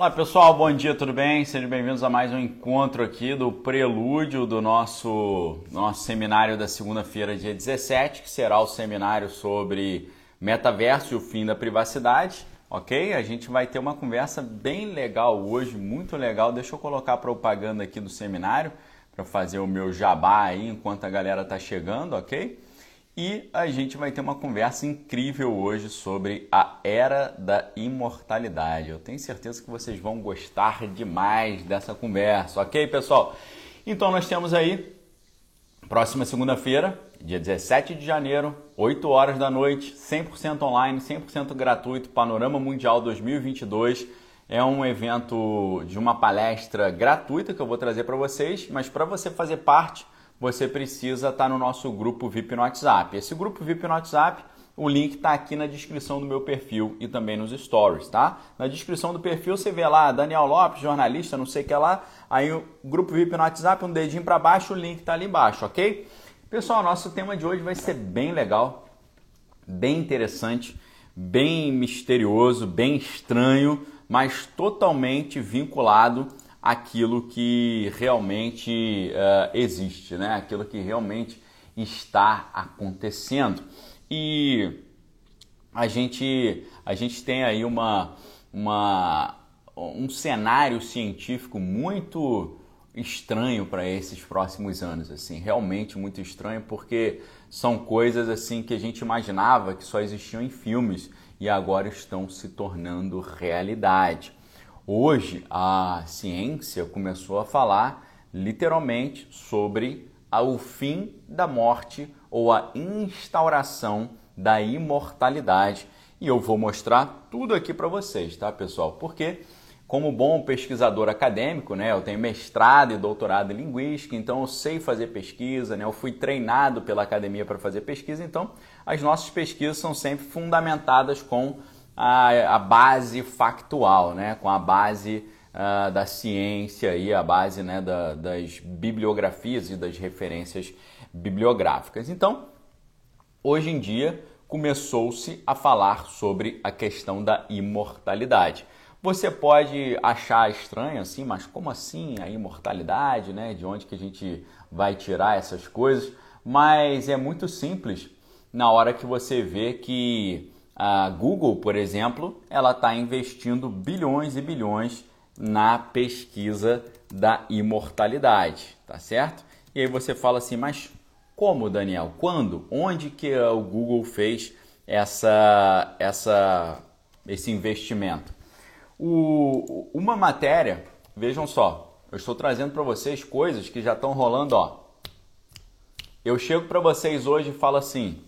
Olá pessoal, bom dia, tudo bem? Sejam bem-vindos a mais um encontro aqui do prelúdio do nosso, nosso seminário da segunda-feira, dia 17, que será o seminário sobre metaverso e o fim da privacidade, ok? A gente vai ter uma conversa bem legal hoje, muito legal. Deixa eu colocar a propaganda aqui do seminário para fazer o meu jabá aí enquanto a galera tá chegando, ok? E a gente vai ter uma conversa incrível hoje sobre a era da imortalidade. Eu tenho certeza que vocês vão gostar demais dessa conversa, ok, pessoal? Então nós temos aí próxima segunda-feira, dia 17 de janeiro, 8 horas da noite, 100% online, 100% gratuito, Panorama Mundial 2022. É um evento de uma palestra gratuita que eu vou trazer para vocês, mas para você fazer parte você precisa estar tá no nosso grupo VIP no WhatsApp. Esse grupo VIP no WhatsApp, o link está aqui na descrição do meu perfil e também nos stories, tá? Na descrição do perfil você vê lá Daniel Lopes, jornalista, não sei o que lá. Aí o grupo VIP no WhatsApp, um dedinho para baixo, o link está ali embaixo, ok? Pessoal, nosso tema de hoje vai ser bem legal, bem interessante, bem misterioso, bem estranho, mas totalmente vinculado aquilo que realmente uh, existe, né? aquilo que realmente está acontecendo. E a gente, a gente tem aí uma, uma, um cenário científico muito estranho para esses próximos anos, assim, realmente muito estranho, porque são coisas assim que a gente imaginava que só existiam em filmes e agora estão se tornando realidade. Hoje a ciência começou a falar literalmente sobre o fim da morte ou a instauração da imortalidade. E eu vou mostrar tudo aqui para vocês, tá, pessoal? Porque como bom pesquisador acadêmico, né, eu tenho mestrado e doutorado em linguística, então eu sei fazer pesquisa, né, eu fui treinado pela academia para fazer pesquisa, então as nossas pesquisas são sempre fundamentadas com a, a base factual, né? com a base uh, da ciência e a base né, da, das bibliografias e das referências bibliográficas. Então, hoje em dia, começou-se a falar sobre a questão da imortalidade. Você pode achar estranho assim, mas como assim a imortalidade, né? De onde que a gente vai tirar essas coisas? Mas é muito simples na hora que você vê que a Google, por exemplo, ela está investindo bilhões e bilhões na pesquisa da imortalidade, tá certo? E aí você fala assim, mas como, Daniel? Quando? Onde que o Google fez essa, essa, esse investimento? O, uma matéria, vejam só, eu estou trazendo para vocês coisas que já estão rolando, ó. Eu chego para vocês hoje e falo assim: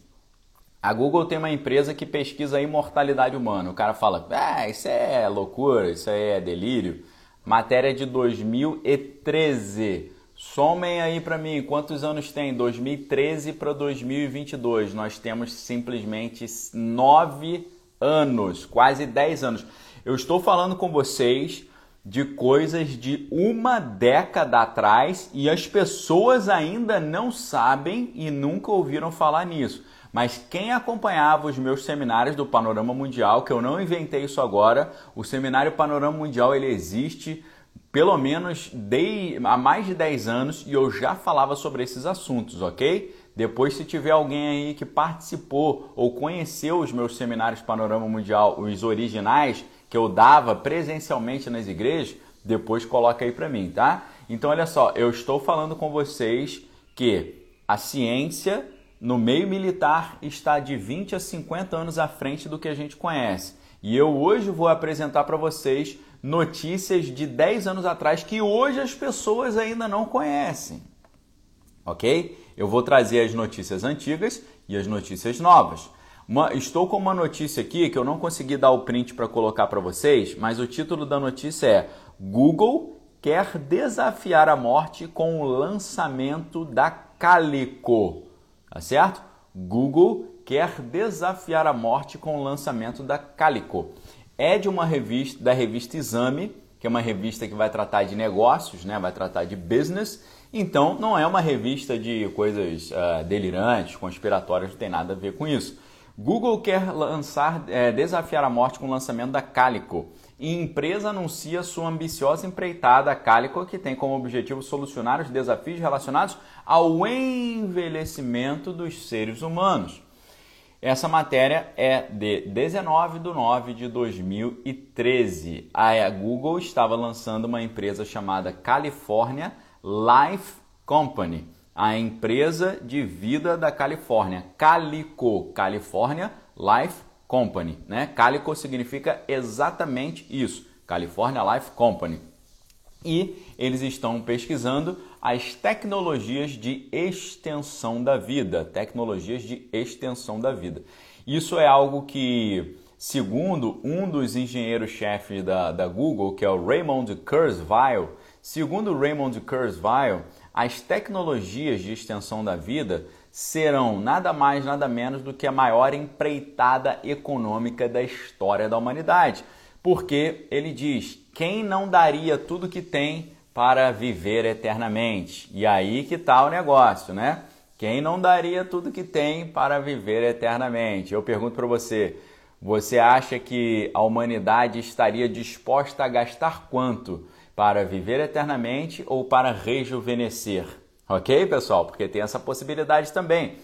a Google tem uma empresa que pesquisa a imortalidade humana. O cara fala, ah, isso é loucura, isso aí é delírio. Matéria de 2013. Somem aí para mim, quantos anos tem? 2013 para 2022. Nós temos simplesmente 9 anos, quase 10 anos. Eu estou falando com vocês de coisas de uma década atrás e as pessoas ainda não sabem e nunca ouviram falar nisso. Mas quem acompanhava os meus seminários do Panorama Mundial, que eu não inventei isso agora, o seminário Panorama Mundial ele existe pelo menos de, há mais de 10 anos e eu já falava sobre esses assuntos, ok? Depois, se tiver alguém aí que participou ou conheceu os meus seminários Panorama Mundial, os originais que eu dava presencialmente nas igrejas, depois coloca aí para mim, tá? Então, olha só, eu estou falando com vocês que a ciência no meio militar está de 20 a 50 anos à frente do que a gente conhece. E eu hoje vou apresentar para vocês notícias de 10 anos atrás que hoje as pessoas ainda não conhecem. Ok? Eu vou trazer as notícias antigas e as notícias novas. Uma, estou com uma notícia aqui que eu não consegui dar o print para colocar para vocês, mas o título da notícia é Google quer desafiar a morte com o lançamento da Calico tá certo? Google quer desafiar a morte com o lançamento da Calico. É de uma revista, da revista Exame, que é uma revista que vai tratar de negócios, né? vai tratar de business. Então, não é uma revista de coisas uh, delirantes, conspiratórias, não tem nada a ver com isso. Google quer lançar, é, desafiar a morte com o lançamento da Calico. E empresa anuncia sua ambiciosa empreitada Calico, que tem como objetivo solucionar os desafios relacionados ao envelhecimento dos seres humanos. Essa matéria é de 19 de 9 de 2013. A Google estava lançando uma empresa chamada California Life Company, a empresa de vida da Califórnia, Calico, California Life Company, né? Calico significa exatamente isso, California Life Company. E eles estão pesquisando as tecnologias de extensão da vida, tecnologias de extensão da vida. Isso é algo que, segundo um dos engenheiros-chefes da, da Google, que é o Raymond Kurzweil, segundo Raymond Kurzweil, as tecnologias de extensão da vida serão nada mais, nada menos do que a maior empreitada econômica da história da humanidade. Porque ele diz: quem não daria tudo que tem para viver eternamente? E aí que está o negócio, né? Quem não daria tudo que tem para viver eternamente? Eu pergunto para você: você acha que a humanidade estaria disposta a gastar quanto para viver eternamente ou para rejuvenescer? Ok, pessoal? Porque tem essa possibilidade também.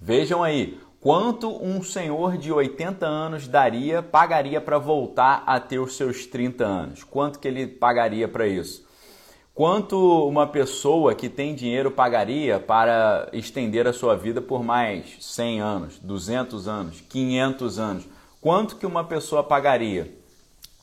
Vejam aí, quanto um senhor de 80 anos daria, pagaria para voltar a ter os seus 30 anos? Quanto que ele pagaria para isso? Quanto uma pessoa que tem dinheiro pagaria para estender a sua vida por mais 100 anos, 200 anos, 500 anos? Quanto que uma pessoa pagaria?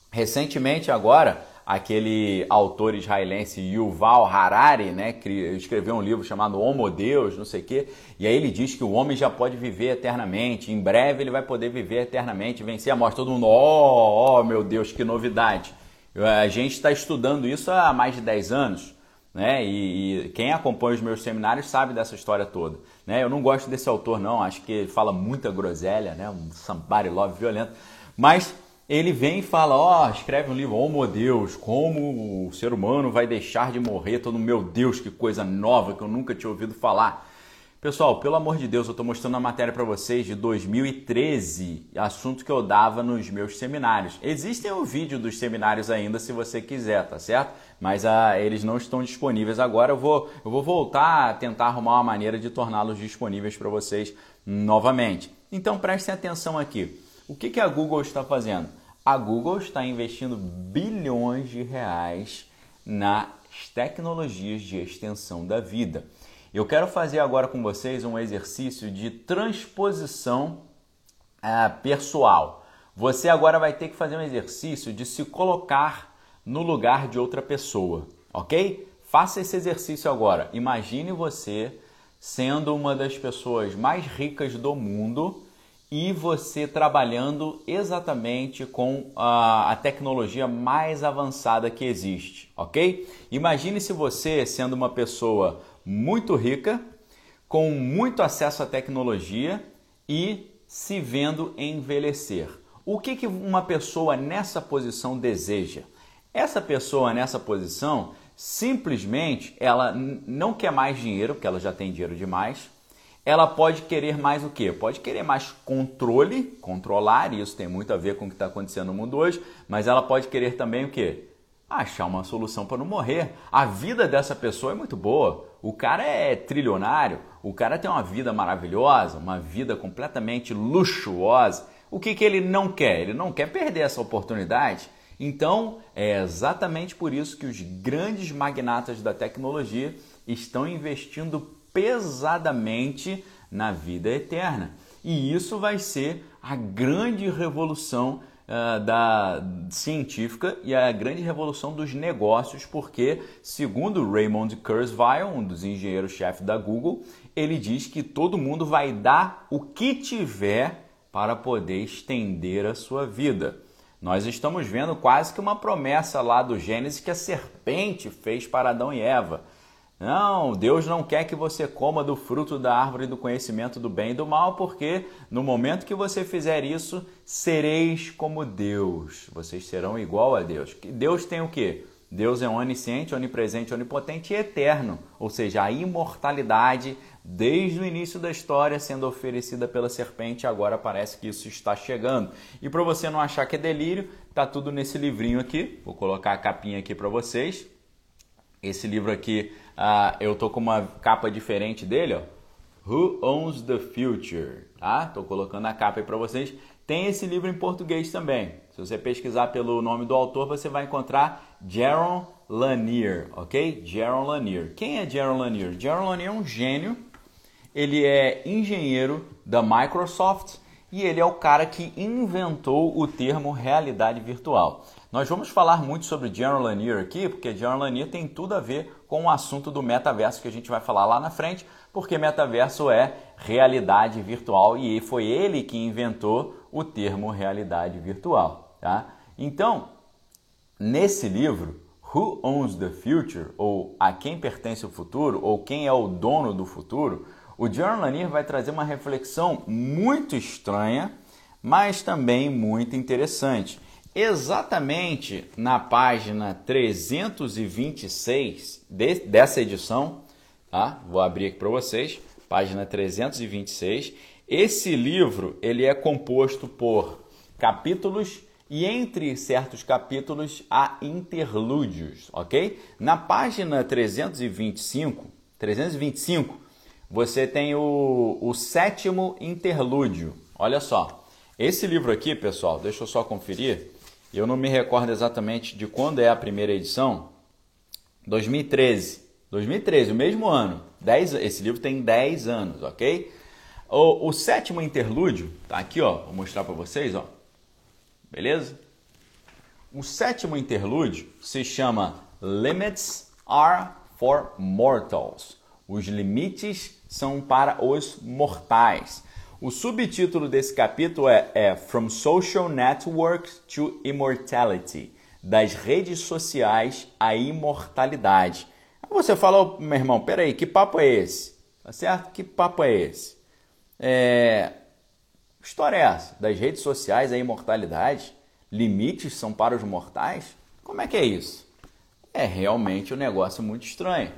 Recentemente agora, aquele autor israelense Yuval Harari, né, que escreveu um livro chamado Homo Deus, não sei o quê, e aí ele diz que o homem já pode viver eternamente, em breve ele vai poder viver eternamente, vencer a morte. Todo mundo, oh, oh meu Deus, que novidade. A gente está estudando isso há mais de 10 anos, né, e, e, quem acompanha os meus seminários sabe dessa história toda. Né? Eu não gosto desse autor não, acho que ele fala muita groselha, né, um somebody love violento, mas ele vem e fala, ó, oh, escreve um livro, oh meu Deus, como o ser humano vai deixar de morrer, todo meu Deus, que coisa nova que eu nunca tinha ouvido falar. Pessoal, pelo amor de Deus, eu estou mostrando a matéria para vocês de 2013, assunto que eu dava nos meus seminários. Existem o vídeo dos seminários ainda, se você quiser, tá certo? Mas ah, eles não estão disponíveis agora. Eu vou, eu vou voltar a tentar arrumar uma maneira de torná-los disponíveis para vocês novamente. Então prestem atenção aqui. O que, que a Google está fazendo? A Google está investindo bilhões de reais nas tecnologias de extensão da vida. Eu quero fazer agora com vocês um exercício de transposição uh, pessoal. Você agora vai ter que fazer um exercício de se colocar no lugar de outra pessoa, ok? Faça esse exercício agora. Imagine você sendo uma das pessoas mais ricas do mundo e você trabalhando exatamente com a, a, tecnologia mais avançada que existe, ok? Imagine se você, sendo uma pessoa muito rica, com muito acesso à tecnologia e se vendo envelhecer. O que, que uma pessoa nessa posição deseja? Essa pessoa nessa posição simplesmente ela não quer mais dinheiro, porque ela já tem dinheiro demais ela pode querer mais o quê? Pode querer mais controle, controlar, e isso tem muito a ver com o que está acontecendo no mundo hoje, mas ela pode querer também o quê? Achar uma solução para não morrer. A vida dessa pessoa é muito boa. O cara é trilionário, o cara tem uma vida maravilhosa, uma vida completamente luxuosa. O que, que ele não quer? Ele não quer perder essa oportunidade. Então, é exatamente por isso que os grandes magnatas da tecnologia estão investindo pesadamente na vida eterna. E isso vai ser a grande revolução uh, da científica e a grande revolução dos negócios, porque, segundo Raymond Kurzweil, um dos engenheiros-chefe da Google, ele diz que todo mundo vai dar o que tiver para poder estender a sua vida. Nós estamos vendo quase que uma promessa lá do Gênesis que a serpente fez para Adão e Eva. Não, Deus não quer que você coma do fruto da árvore do conhecimento do bem e do mal, porque no momento que você fizer isso, sereis como Deus. Vocês serão igual a Deus. Deus tem o quê? Deus é onisciente, onipresente, onipotente e eterno, ou seja, a imortalidade desde o início da história sendo oferecida pela serpente, agora parece que isso está chegando. E para você não achar que é delírio, tá tudo nesse livrinho aqui. Vou colocar a capinha aqui para vocês. Esse livro aqui, uh, eu tô com uma capa diferente dele, ó. Who Owns the Future, tá? Tô colocando a capa aí para vocês. Tem esse livro em português também. Se você pesquisar pelo nome do autor, você vai encontrar Jaron Lanier, ok? Jaron Lanier. Quem é Jaron Lanier? Jaron Lanier é um gênio. Ele é engenheiro da Microsoft e ele é o cara que inventou o termo realidade virtual. Nós vamos falar muito sobre Jaron Lanier aqui, porque Jaron Lanier tem tudo a ver com o assunto do metaverso que a gente vai falar lá na frente, porque metaverso é realidade virtual e foi ele que inventou o termo realidade virtual, tá? Então, nesse livro, Who Owns the Future, ou A Quem Pertence o Futuro, ou Quem é o Dono do Futuro, o John Lanier vai trazer uma reflexão muito estranha, mas também muito interessante. Exatamente na página 326 de, dessa edição, tá? Vou abrir aqui para vocês, página 326. Esse livro ele é composto por capítulos e entre certos capítulos há interlúdios, ok? Na página 325, 325 você tem o, o sétimo interlúdio. Olha só, esse livro aqui, pessoal, deixa eu só conferir. Eu não me recordo exatamente de quando é a primeira edição. 2013. 2013, o mesmo ano. Dez, esse livro tem 10 anos, ok? O, o sétimo interlúdio, tá aqui, ó. Vou mostrar para vocês, ó. Beleza? O sétimo interlúdio se chama Limits Are for Mortals. Os limites são para os mortais. O subtítulo desse capítulo é, é From Social Networks to Immortality das redes sociais à imortalidade. Você falou, meu irmão, peraí, que papo é esse? Tá certo? Que papo é esse? É... História é essa? Das redes sociais à imortalidade? Limites são para os mortais? Como é que é isso? É realmente um negócio muito estranho.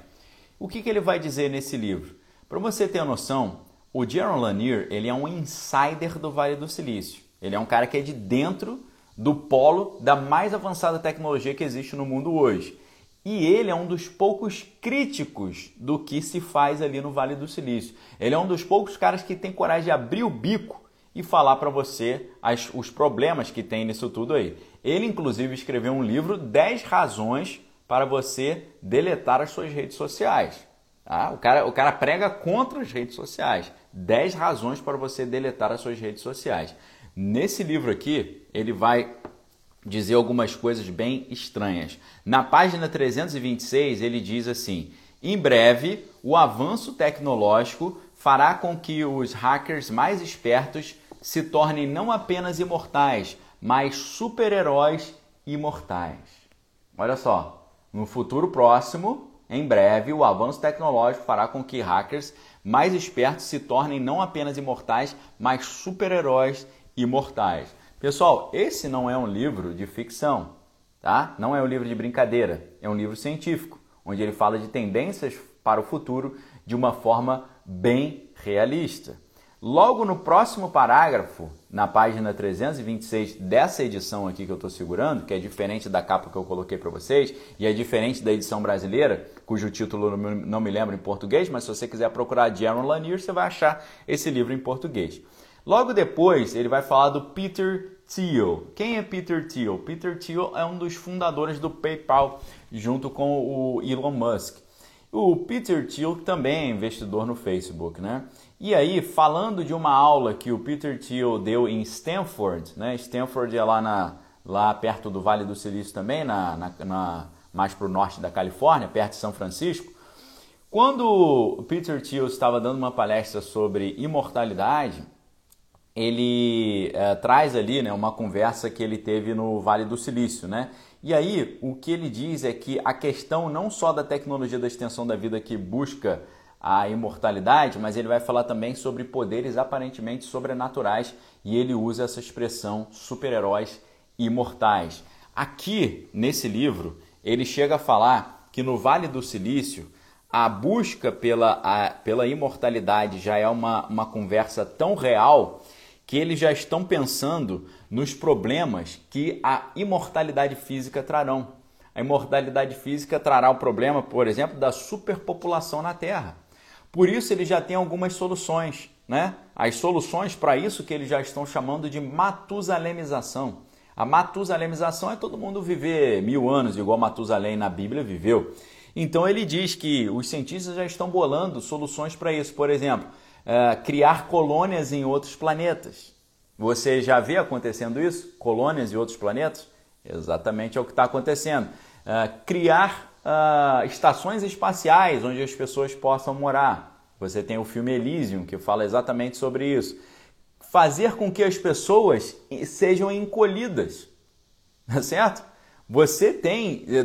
O que, que ele vai dizer nesse livro? Para você ter noção, o Jaron Lanier ele é um insider do Vale do Silício. Ele é um cara que é de dentro do polo da mais avançada tecnologia que existe no mundo hoje. E ele é um dos poucos críticos do que se faz ali no Vale do Silício. Ele é um dos poucos caras que tem coragem de abrir o bico e falar para você as, os problemas que tem nisso tudo aí. Ele, inclusive, escreveu um livro 10 razões para você deletar as suas redes sociais. Ah, o, cara, o cara prega contra as redes sociais. 10 razões para você deletar as suas redes sociais. Nesse livro aqui, ele vai dizer algumas coisas bem estranhas. Na página 326, ele diz assim: em breve, o avanço tecnológico fará com que os hackers mais espertos se tornem não apenas imortais, mas super-heróis imortais. Olha só, no futuro próximo, em breve, o avanço tecnológico fará com que hackers mais espertos se tornem não apenas imortais, mas super-heróis imortais. Pessoal, esse não é um livro de ficção, tá? Não é um livro de brincadeira, é um livro científico, onde ele fala de tendências para o futuro de uma forma bem realista. Logo no próximo parágrafo, na página 326 dessa edição aqui que eu estou segurando, que é diferente da capa que eu coloquei para vocês e é diferente da edição brasileira, cujo título não me lembro em português, mas se você quiser procurar Jaron Lanier, você vai achar esse livro em português. Logo depois, ele vai falar do Peter Thiel. Quem é Peter Thiel? Peter Thiel é um dos fundadores do PayPal, junto com o Elon Musk. O Peter Thiel também é investidor no Facebook, né? E aí, falando de uma aula que o Peter Thiel deu em Stanford, né? Stanford é lá, na, lá perto do Vale do Silício também, na, na, na mais para o norte da Califórnia, perto de São Francisco. Quando o Peter Thiel estava dando uma palestra sobre imortalidade, ele é, traz ali né, uma conversa que ele teve no Vale do Silício, né? E aí, o que ele diz é que a questão não só da tecnologia da extensão da vida que busca a imortalidade, mas ele vai falar também sobre poderes aparentemente sobrenaturais e ele usa essa expressão super-heróis imortais. Aqui nesse livro, ele chega a falar que no Vale do Silício a busca pela, a, pela imortalidade já é uma, uma conversa tão real que eles já estão pensando nos problemas que a imortalidade física trarão. A imortalidade física trará o problema, por exemplo, da superpopulação na Terra. Por isso eles já têm algumas soluções, né? As soluções para isso que eles já estão chamando de matusalemização. A matusalemização é todo mundo viver mil anos, igual Matusalém na Bíblia viveu. Então ele diz que os cientistas já estão bolando soluções para isso. Por exemplo, uh, criar colônias em outros planetas. Você já vê acontecendo isso? Colônias em outros planetas? Exatamente é o que está acontecendo. Uh, criar uh, estações espaciais onde as pessoas possam morar. Você tem o filme Elysium que fala exatamente sobre isso. Fazer com que as pessoas sejam encolhidas, tá certo? Você tem eh,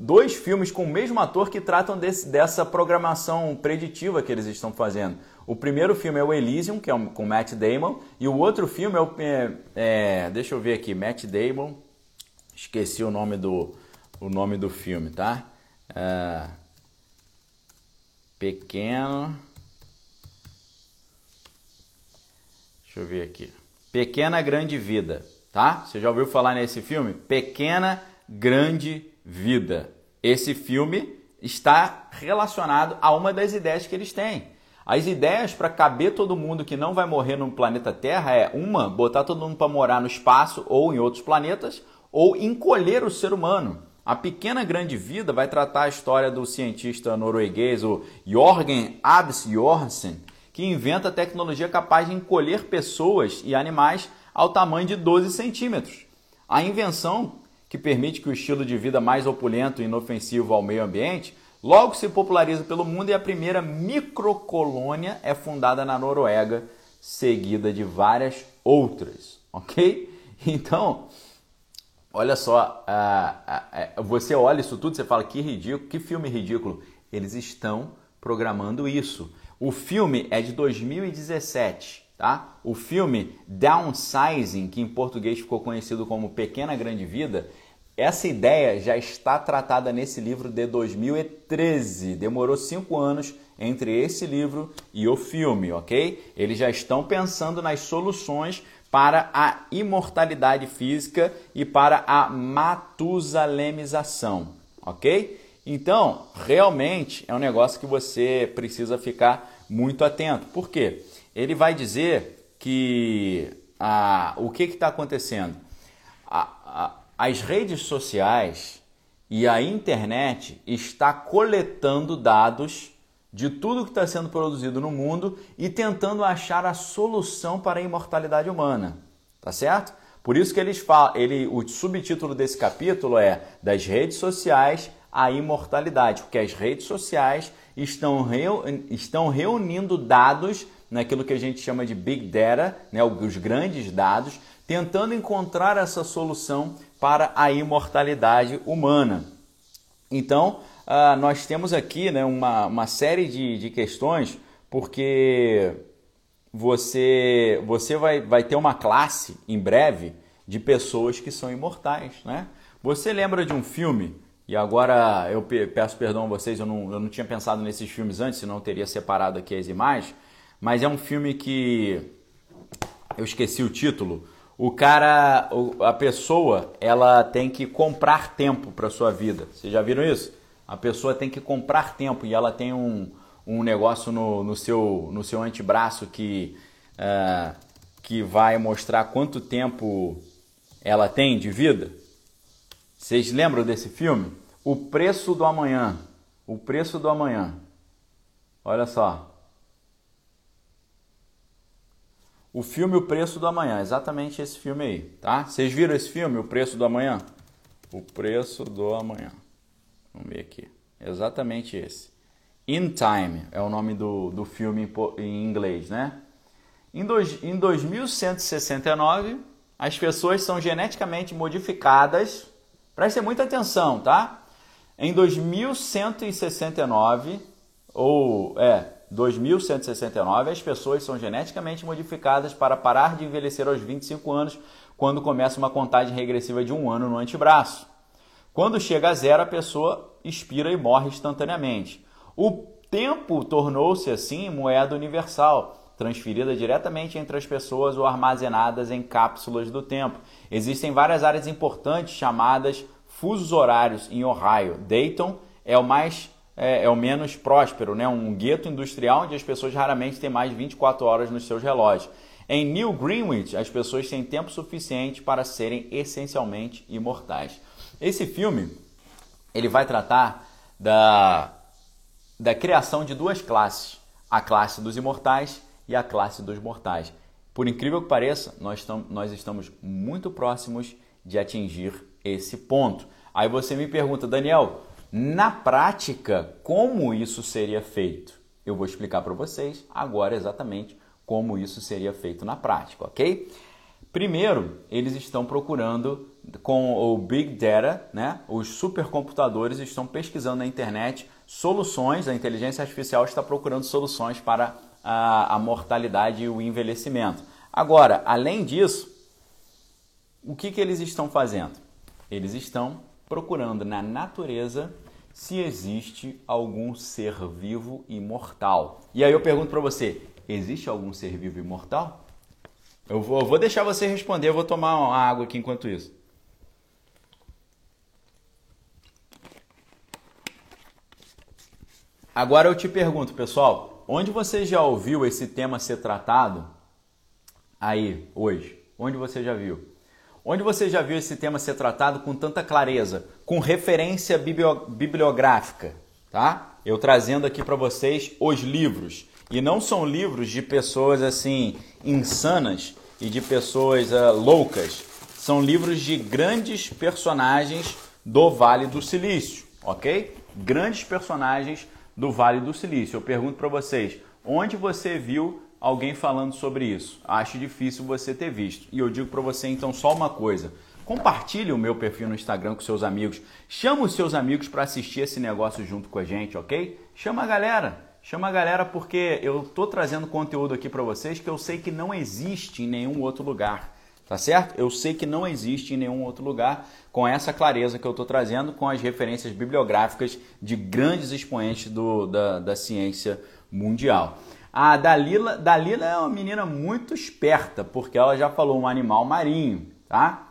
dois filmes com o mesmo ator que tratam desse, dessa programação preditiva que eles estão fazendo. O primeiro filme é o Elysium, que é com Matt Damon, e o outro filme é o. É, é, deixa eu ver aqui, Matt Damon. Esqueci o nome do, o nome do filme, tá? É, pequeno. Deixa eu ver aqui. Pequena Grande Vida tá? Você já ouviu falar nesse filme? Pequena Grande Vida. Esse filme está relacionado a uma das ideias que eles têm. As ideias para caber todo mundo que não vai morrer no planeta Terra é uma, botar todo mundo para morar no espaço ou em outros planetas, ou encolher o ser humano. A Pequena Grande Vida vai tratar a história do cientista norueguês, o Jorgen Absjorsen, que inventa tecnologia capaz de encolher pessoas e animais ao tamanho de 12 centímetros. A invenção, que permite que o estilo de vida mais opulento e inofensivo ao meio ambiente logo se populariza pelo mundo e a primeira microcolônia é fundada na Noruega, seguida de várias outras, ok? Então, olha só, você olha isso tudo, você fala que ridículo, que filme ridículo. Eles estão programando isso. O filme é de 2017. Tá? O filme Downsizing, que em português ficou conhecido como Pequena Grande Vida, essa ideia já está tratada nesse livro de 2013. Demorou cinco anos entre esse livro e o filme, ok? Eles já estão pensando nas soluções para a imortalidade física e para a matusalemização, ok? Então, realmente é um negócio que você precisa ficar muito atento. Por quê? ele vai dizer que a, o que está acontecendo? A, a, as redes sociais e a internet está coletando dados de tudo que está sendo produzido no mundo e tentando achar a solução para a imortalidade humana, tá certo? Por isso que eles falam, ele, o subtítulo desse capítulo é das redes sociais à imortalidade, porque as redes sociais estão, reu, estão reunindo dados naquilo que a gente chama de Big Data, né, os grandes dados, tentando encontrar essa solução para a imortalidade humana. Então, uh, nós temos aqui né, uma, uma série de, de questões, porque você, você vai, vai ter uma classe em breve de pessoas que são imortais. Né? Você lembra de um filme, e agora eu peço perdão a vocês, eu não, eu não tinha pensado nesses filmes antes, senão eu teria separado aqui as imagens mas é um filme que eu esqueci o título. O cara, a pessoa, ela tem que comprar tempo para sua vida. Vocês já viram isso? A pessoa tem que comprar tempo e ela tem um, um negócio no, no, seu, no seu antebraço que, uh, que vai mostrar quanto tempo ela tem de vida. Vocês lembram desse filme? O Preço do Amanhã. O Preço do Amanhã. Olha só. O filme O Preço do Amanhã, exatamente esse filme aí, tá? Vocês viram esse filme, O Preço do Amanhã? O Preço do Amanhã. Vamos ver aqui. Exatamente esse. In Time é o nome do, do filme em inglês, né? Em, dois, em 2169, as pessoas são geneticamente modificadas. Prestem muita atenção, tá? Em 2169, ou é, 2169, as pessoas são geneticamente modificadas para parar de envelhecer aos 25 anos, quando começa uma contagem regressiva de um ano no antebraço. Quando chega a zero, a pessoa expira e morre instantaneamente. O tempo tornou-se assim moeda universal, transferida diretamente entre as pessoas ou armazenadas em cápsulas do tempo. Existem várias áreas importantes chamadas fusos horários em Ohio. Dayton é o mais é, é, o menos próspero, né? um gueto industrial onde as pessoas raramente têm mais de 24 horas nos seus relógios. Em New Greenwich, as pessoas têm tempo suficiente para serem essencialmente imortais. Esse filme ele vai tratar da, da criação de duas classes, a classe dos imortais e a classe dos mortais. Por incrível que pareça, nós, tam, nós estamos muito próximos de atingir esse ponto. Aí você me pergunta, Daniel, na prática, como isso seria feito? Eu vou explicar para vocês agora exatamente como isso seria feito na prática, ok? Primeiro, eles estão procurando com o Big Data, né? Os supercomputadores estão pesquisando na internet soluções, a inteligência artificial está procurando soluções para a, a mortalidade e o envelhecimento. Agora, além disso, o que, que eles estão fazendo? Eles estão procurando na natureza se existe algum ser vivo imortal. E aí eu pergunto para você, existe algum ser vivo imortal? Eu vou, eu vou deixar você responder, eu vou tomar uma água aqui enquanto isso. Agora eu te pergunto, pessoal, onde você já ouviu esse tema ser tratado aí hoje? Onde você já viu? Onde você já viu esse tema ser tratado com tanta clareza, com referência bibliográfica, tá? Eu trazendo aqui para vocês os livros. E não são livros de pessoas assim insanas e de pessoas uh, loucas. São livros de grandes personagens do Vale do Silício, ok? Grandes personagens do Vale do Silício. Eu pergunto para vocês, onde você viu alguém falando sobre isso? Acho difícil você ter visto. E eu digo para você então só uma coisa. Compartilhe o meu perfil no Instagram com seus amigos. Chama os seus amigos para assistir esse negócio junto com a gente, ok? Chama a galera. Chama a galera porque eu tô trazendo conteúdo aqui para vocês que eu sei que não existe em nenhum outro lugar. Tá certo? Eu sei que não existe em nenhum outro lugar com essa clareza que eu estou trazendo, com as referências bibliográficas de grandes expoentes do, da, da ciência mundial. A Dalila, Dalila é uma menina muito esperta, porque ela já falou um animal marinho, tá?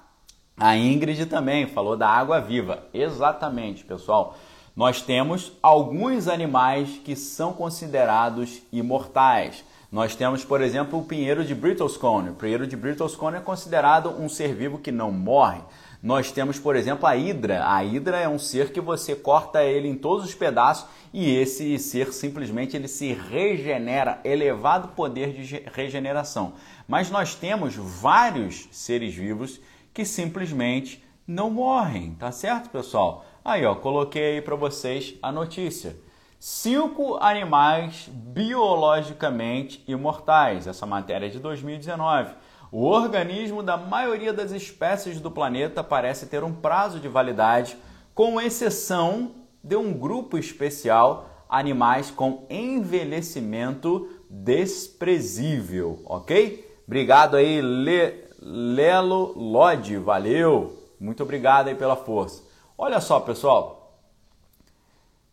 A Ingrid também falou da água viva. Exatamente, pessoal. Nós temos alguns animais que são considerados imortais. Nós temos, por exemplo, o pinheiro de Bristolscone. O pinheiro de Bristolscone é considerado um ser vivo que não morre. Nós temos, por exemplo, a hidra. A hidra é um ser que você corta ele em todos os pedaços e esse ser simplesmente ele se regenera, elevado poder de regeneração. Mas nós temos vários seres vivos que simplesmente não morrem, tá certo, pessoal? Aí, ó, coloquei aí para vocês a notícia cinco animais biologicamente imortais. Essa matéria é de 2019. O organismo da maioria das espécies do planeta parece ter um prazo de validade, com exceção de um grupo especial, animais com envelhecimento desprezível, ok? Obrigado aí, Le... Lelo Lodi, valeu! Muito obrigado aí pela força. Olha só, pessoal,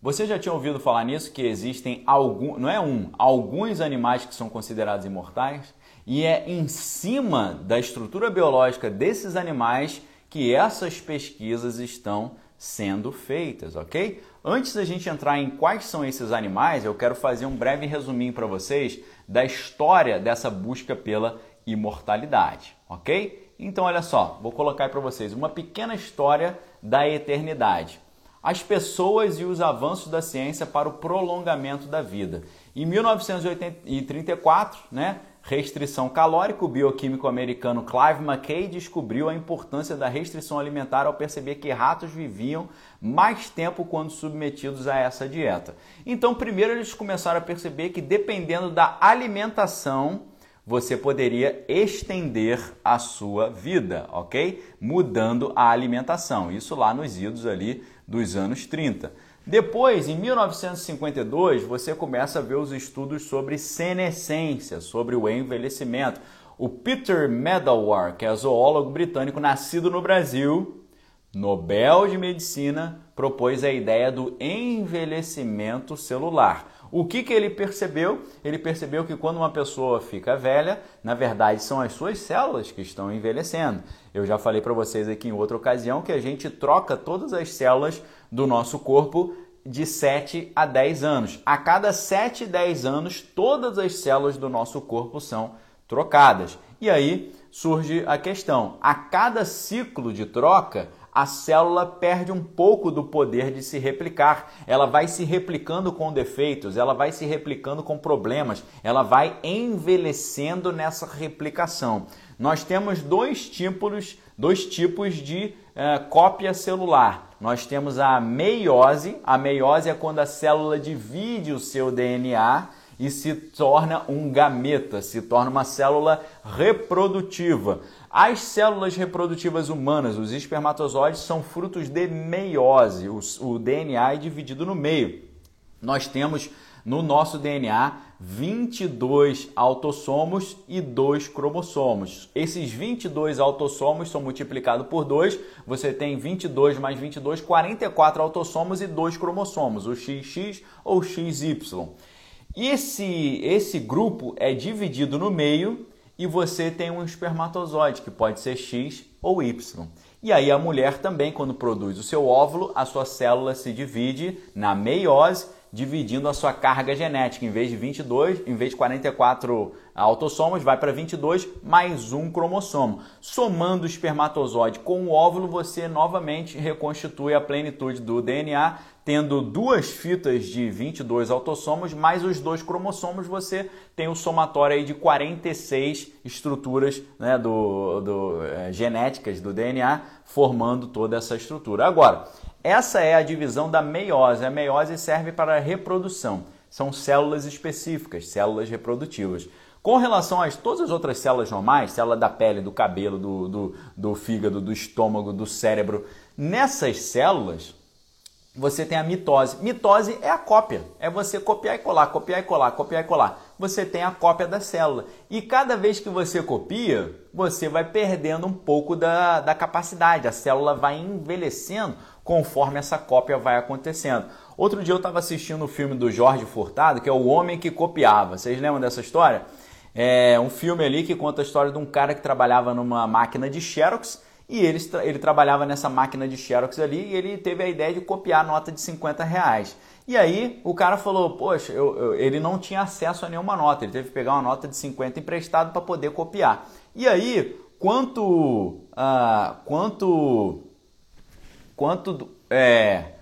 você já tinha ouvido falar nisso que existem algum, não é um, alguns animais que são considerados imortais e é em cima da estrutura biológica desses animais que essas pesquisas estão sendo feitas, ok? Antes da gente entrar em quais são esses animais, eu quero fazer um breve resuminho para vocês da história dessa busca pela imortalidade, ok? Então, olha só, vou colocar para vocês uma pequena história da eternidade as pessoas e os avanços da ciência para o prolongamento da vida. Em 1934, né, restrição calórica, o bioquímico americano Clive McKay descobriu a importância da restrição alimentar ao perceber que ratos viviam mais tempo quando submetidos a essa dieta. Então, primeiro eles começaram a perceber que dependendo da alimentação, você poderia estender a sua vida, ok? Mudando a alimentação. Isso lá nos idos ali dos anos 30. Depois, em 1952, você começa a ver os estudos sobre senescência, sobre o envelhecimento. O Peter Medawar, que é zoólogo britânico nascido no Brasil, Nobel de Medicina, propôs a ideia do envelhecimento celular. O que, que ele percebeu? Ele percebeu que quando uma pessoa fica velha, na verdade são as suas células que estão envelhecendo. Eu já falei para vocês aqui em outra ocasião que a gente troca todas as células do nosso corpo de 7 a 10 anos. A cada 7 10 anos, todas as células do nosso corpo são trocadas. E aí surge a questão: a cada ciclo de troca, a célula perde um pouco do poder de se replicar. Ela vai se replicando com defeitos, ela vai se replicando com problemas, ela vai envelhecendo nessa replicação. Nós temos dois tipos, dois tipos de uh, cópia celular. Nós temos a meiose. A meiose é quando a célula divide o seu DNA e se torna um gameta, se torna uma célula reprodutiva. As células reprodutivas humanas, os espermatozoides, são frutos de meiose. O, DNA é dividido no meio. Nós temos no nosso DNA 22 autossomos e 2 cromossomos. Esses 22 autossomos são multiplicados por 2, você tem 22 mais 22, 44 autossomos e 2 cromossomos, o XX ou XY. Esse, esse grupo é dividido no meio e você tem um espermatozoide, que pode ser X ou Y. E aí a mulher também, quando produz o seu óvulo, a sua célula se divide na meiose dividindo a sua carga genética. Em vez de 22, em vez de 44 autossomos, vai para 22 mais um cromossomo. Somando o espermatozoide com o óvulo, você novamente reconstitui a plenitude do DNA, tendo duas fitas de 22 autossomos mais os dois cromossomos, você tem o somatório aí de 46 estruturas né, do, do é, genéticas do DNA, formando toda essa estrutura. Agora, essa é a divisão da meiose. A meiose serve para a reprodução. São células específicas, células reprodutivas. Com relação a todas as outras células normais, célula da pele, do cabelo, do, do, do fígado, do estômago, do cérebro, nessas células você tem a mitose. Mitose é a cópia, é você copiar e colar, copiar e colar, copiar e colar. Você tem a cópia da célula. E cada vez que você copia, você vai perdendo um pouco da, da capacidade. A célula vai envelhecendo conforme essa cópia vai acontecendo. Outro dia eu estava assistindo o filme do Jorge Furtado, que é O Homem que Copiava. Vocês lembram dessa história? É um filme ali que conta a história de um cara que trabalhava numa máquina de Xerox e ele, ele trabalhava nessa máquina de Xerox ali e ele teve a ideia de copiar a nota de 50 reais. E aí o cara falou, poxa, eu, eu, ele não tinha acesso a nenhuma nota, ele teve que pegar uma nota de 50 emprestado para poder copiar. E aí, quanto, uh, quanto quanto é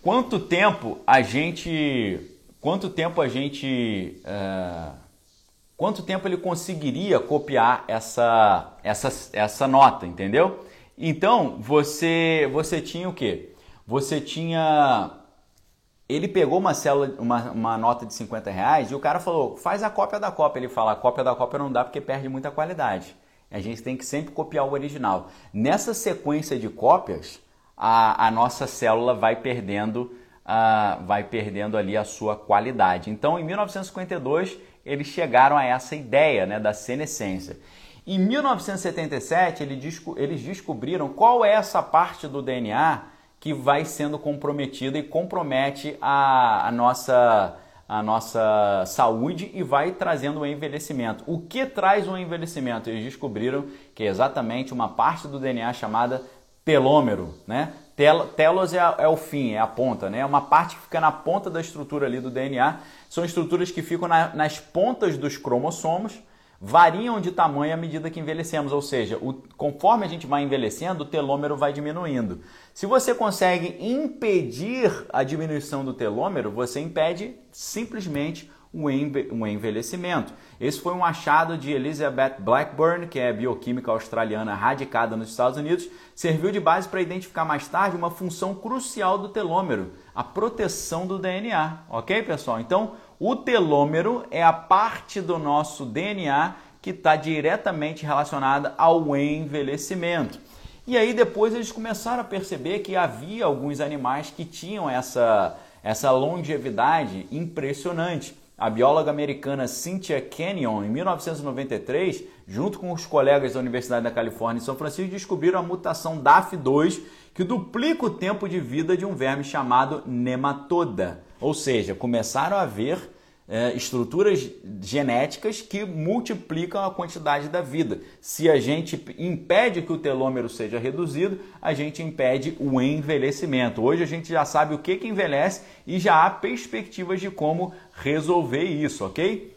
quanto tempo a gente quanto tempo a gente é, quanto tempo ele conseguiria copiar essa essa essa nota entendeu então você você tinha o que você tinha ele pegou uma célula, uma, uma nota de 50 reais e o cara falou, faz a cópia da cópia. Ele fala, a cópia da cópia não dá porque perde muita qualidade. A gente tem que sempre copiar o original. Nessa sequência de cópias, a, a nossa célula vai perdendo, uh, vai perdendo ali a sua qualidade. Então, em 1952, eles chegaram a essa ideia né, da senescência. Em 1977, eles descobriram qual é essa parte do DNA que vai sendo comprometida e compromete a, a nossa a nossa saúde e vai trazendo o envelhecimento. O que traz o envelhecimento? Eles descobriram que é exatamente uma parte do DNA chamada telômero, né? Tel telos é, é, o fim, é a ponta, né? É uma parte que fica na ponta da estrutura ali do DNA. São estruturas que ficam na, nas pontas dos cromossomos variam de tamanho à medida que envelhecemos, ou seja, o, conforme a gente vai envelhecendo, o telômero vai diminuindo. Se você consegue impedir a diminuição do telômero, você impede simplesmente o envelhecimento. Esse foi um achado de Elizabeth Blackburn, que é bioquímica australiana radicada nos Estados Unidos, serviu de base para identificar mais tarde uma função crucial do telômero, a proteção do DNA. Ok, pessoal? Então, o telômero é a parte do nosso DNA que está diretamente relacionada ao envelhecimento. E aí depois eles começaram a perceber que havia alguns animais que tinham essa, essa longevidade impressionante. A bióloga americana Cynthia Kenyon, em 1993, junto com os colegas da Universidade da Califórnia em São Francisco, descobriram a mutação DAF2 que duplica o tempo de vida de um verme chamado nematoda. Ou seja, começaram a ver é, estruturas genéticas que multiplicam a quantidade da vida. Se a gente impede que o telômero seja reduzido, a gente impede o envelhecimento. Hoje a gente já sabe o que, que envelhece e já há perspectivas de como resolver isso, ok?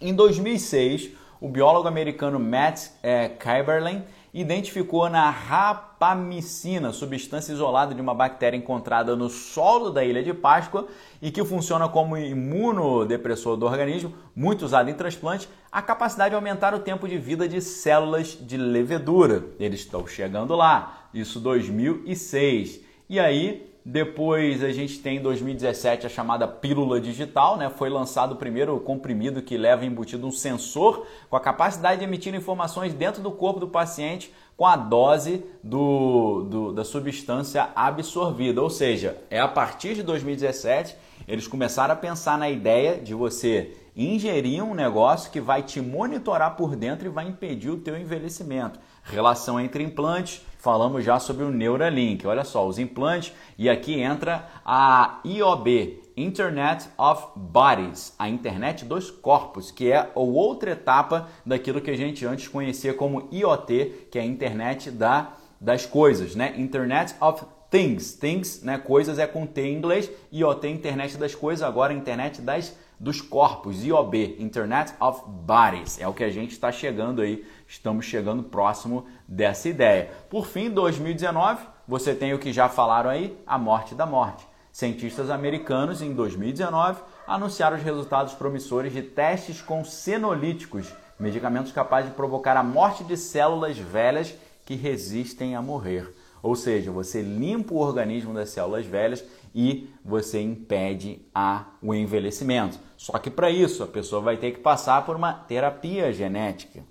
Em 2006, o biólogo americano Matt é, Kyberlin identificou na rapamicina, substância isolada de uma bactéria encontrada no solo da Ilha de Páscoa e que funciona como imunodepressor do organismo, muito usado em transplante, a capacidade de aumentar o tempo de vida de células de levedura. Eles estão chegando lá, isso 2006. E aí, depois a gente tem em 2017 a chamada pílula digital, né? Foi lançado o primeiro comprimido que leva embutido um sensor com a capacidade de emitir informações dentro do corpo do paciente com a dose do, do, da substância absorvida. Ou seja, é a partir de 2017 eles começaram a pensar na ideia de você ingerir um negócio que vai te monitorar por dentro e vai impedir o teu envelhecimento. Relação entre implantes, falamos já sobre o Neuralink. Olha só, os implantes e aqui entra a IOB, Internet of Bodies, a internet dos corpos, que é a outra etapa daquilo que a gente antes conhecia como IoT, que é a internet da, das coisas, né? Internet of Things, things, né? Coisas é com T em inglês, IoT, internet das coisas, agora internet das dos corpos, IOB, Internet of Bodies. É o que a gente está chegando aí, estamos chegando próximo dessa ideia. Por fim, 2019, você tem o que já falaram aí, a morte da morte. Cientistas americanos, em 2019, anunciaram os resultados promissores de testes com senolíticos, medicamentos capazes de provocar a morte de células velhas que resistem a morrer. Ou seja, você limpa o organismo das células velhas e você impede a, o envelhecimento. Só que para isso a pessoa vai ter que passar por uma terapia genética.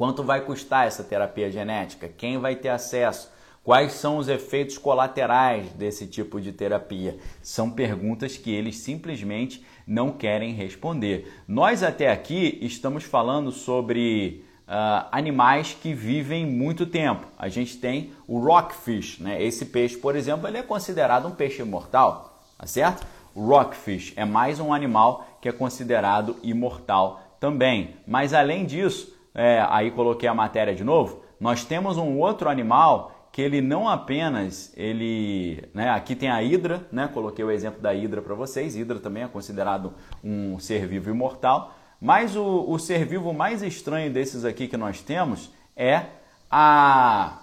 Quanto vai custar essa terapia genética? Quem vai ter acesso? Quais são os efeitos colaterais desse tipo de terapia? São perguntas que eles simplesmente não querem responder. Nós até aqui estamos falando sobre uh, animais que vivem muito tempo. A gente tem o rockfish, né? Esse peixe, por exemplo, ele é considerado um peixe imortal, tá certo? O rockfish é mais um animal que é considerado imortal também. Mas além disso, é, aí coloquei a matéria de novo, nós temos um outro animal que ele não apenas ele, né, aqui tem a hidra, né, coloquei o exemplo da hidra para vocês. Hidra também é considerado um ser vivo imortal, mas o, o ser vivo mais estranho desses aqui que nós temos é a,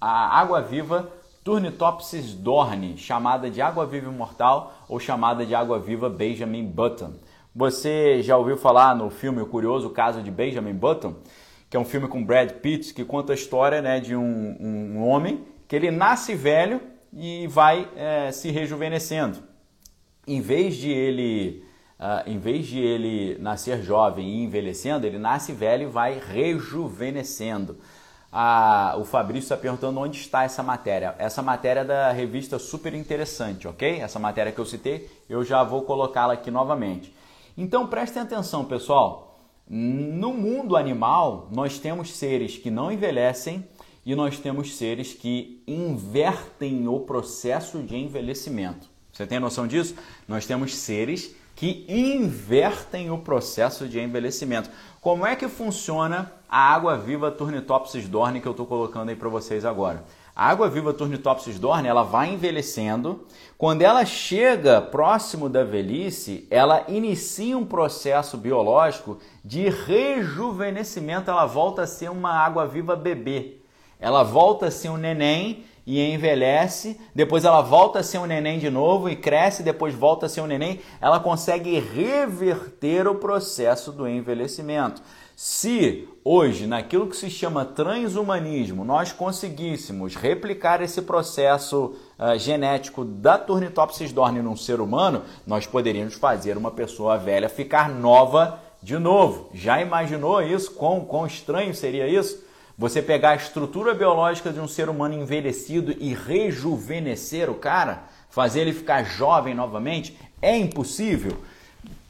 a água-viva Turnitopsis dorni, chamada de água-viva imortal ou chamada de água-viva Benjamin Button. Você já ouviu falar no filme O Curioso Caso de Benjamin Button? Que é um filme com Brad Pitt que conta a história né, de um, um homem que ele nasce velho e vai é, se rejuvenescendo. Em vez de ele Uh, em vez de ele nascer jovem e envelhecendo, ele nasce velho e vai rejuvenescendo. Ah, o Fabrício está perguntando onde está essa matéria. Essa matéria é da revista Super Interessante, ok? Essa matéria que eu citei, eu já vou colocá-la aqui novamente. Então prestem atenção, pessoal. No mundo animal, nós temos seres que não envelhecem e nós temos seres que invertem o processo de envelhecimento. Você tem noção disso? Nós temos seres que invertem o processo de envelhecimento. Como é que funciona a água viva Turnitopsis dorni que eu estou colocando aí para vocês agora? A água viva Turnitopsis dorni ela vai envelhecendo. Quando ela chega próximo da velhice, ela inicia um processo biológico de rejuvenescimento. Ela volta a ser uma água viva bebê. Ela volta a ser um neném e envelhece, depois ela volta a ser um neném de novo e cresce, depois volta a ser um neném, ela consegue reverter o processo do envelhecimento. Se hoje, naquilo que se chama transhumanismo, nós conseguíssemos replicar esse processo uh, genético da Turnitopsis dorni num ser humano, nós poderíamos fazer uma pessoa velha ficar nova de novo. Já imaginou isso? Quão, quão estranho seria isso? Você pegar a estrutura biológica de um ser humano envelhecido e rejuvenescer o cara, fazer ele ficar jovem novamente, é impossível.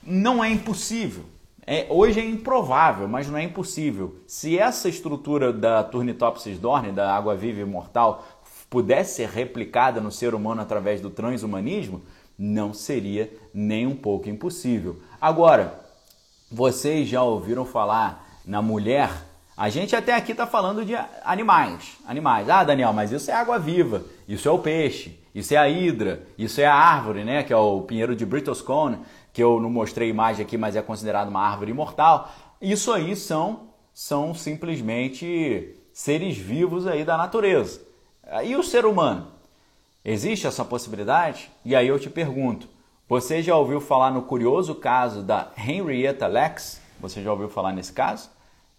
não é impossível. É, hoje é improvável, mas não é impossível. Se essa estrutura da Turnitopsis dorne, da água viva imortal, pudesse ser replicada no ser humano através do transhumanismo, não seria nem um pouco impossível. Agora, vocês já ouviram falar na mulher? A gente até aqui está falando de animais. Animais. Ah, Daniel, mas isso é água viva, isso é o peixe, isso é a hidra, isso é a árvore, né? Que é o pinheiro de Bristolscone, que eu não mostrei imagem aqui, mas é considerado uma árvore imortal. Isso aí são, são simplesmente seres vivos aí da natureza. E o ser humano? Existe essa possibilidade? E aí eu te pergunto, você já ouviu falar no curioso caso da Henrietta Lex? Você já ouviu falar nesse caso?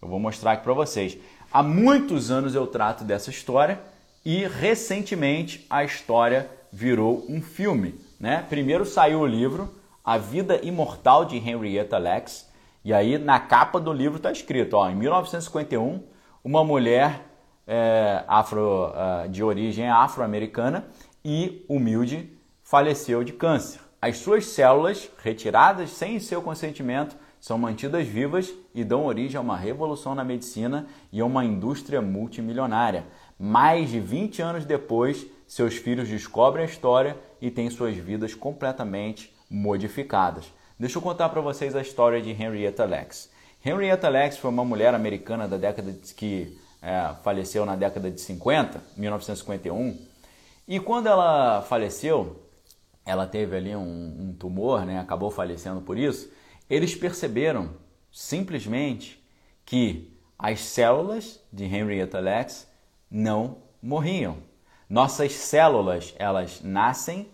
Eu vou mostrar aqui para vocês. Há muitos anos eu trato dessa história e recentemente a história virou um filme. Né? Primeiro saiu o livro A Vida Imortal de Henrietta Lex e aí na capa do livro está escrito, ó, em 1951, uma mulher é, afro, uh, de origem afro-americana e humilde faleceu de câncer. As suas células, retiradas sem seu consentimento, são mantidas vivas e dão origem a uma revolução na medicina e a uma indústria multimilionária. Mais de 20 anos depois, seus filhos descobrem a história e têm suas vidas completamente modificadas. Deixa eu contar para vocês a história de Henrietta Lacks. Henrietta Lacks foi uma mulher americana da década de, que é, faleceu na década de 50, 1951, e quando ela faleceu, ela teve ali um, um tumor, né? acabou falecendo por isso. Eles perceberam simplesmente que as células de Henrietta Lacks não morriam. Nossas células, elas nascem,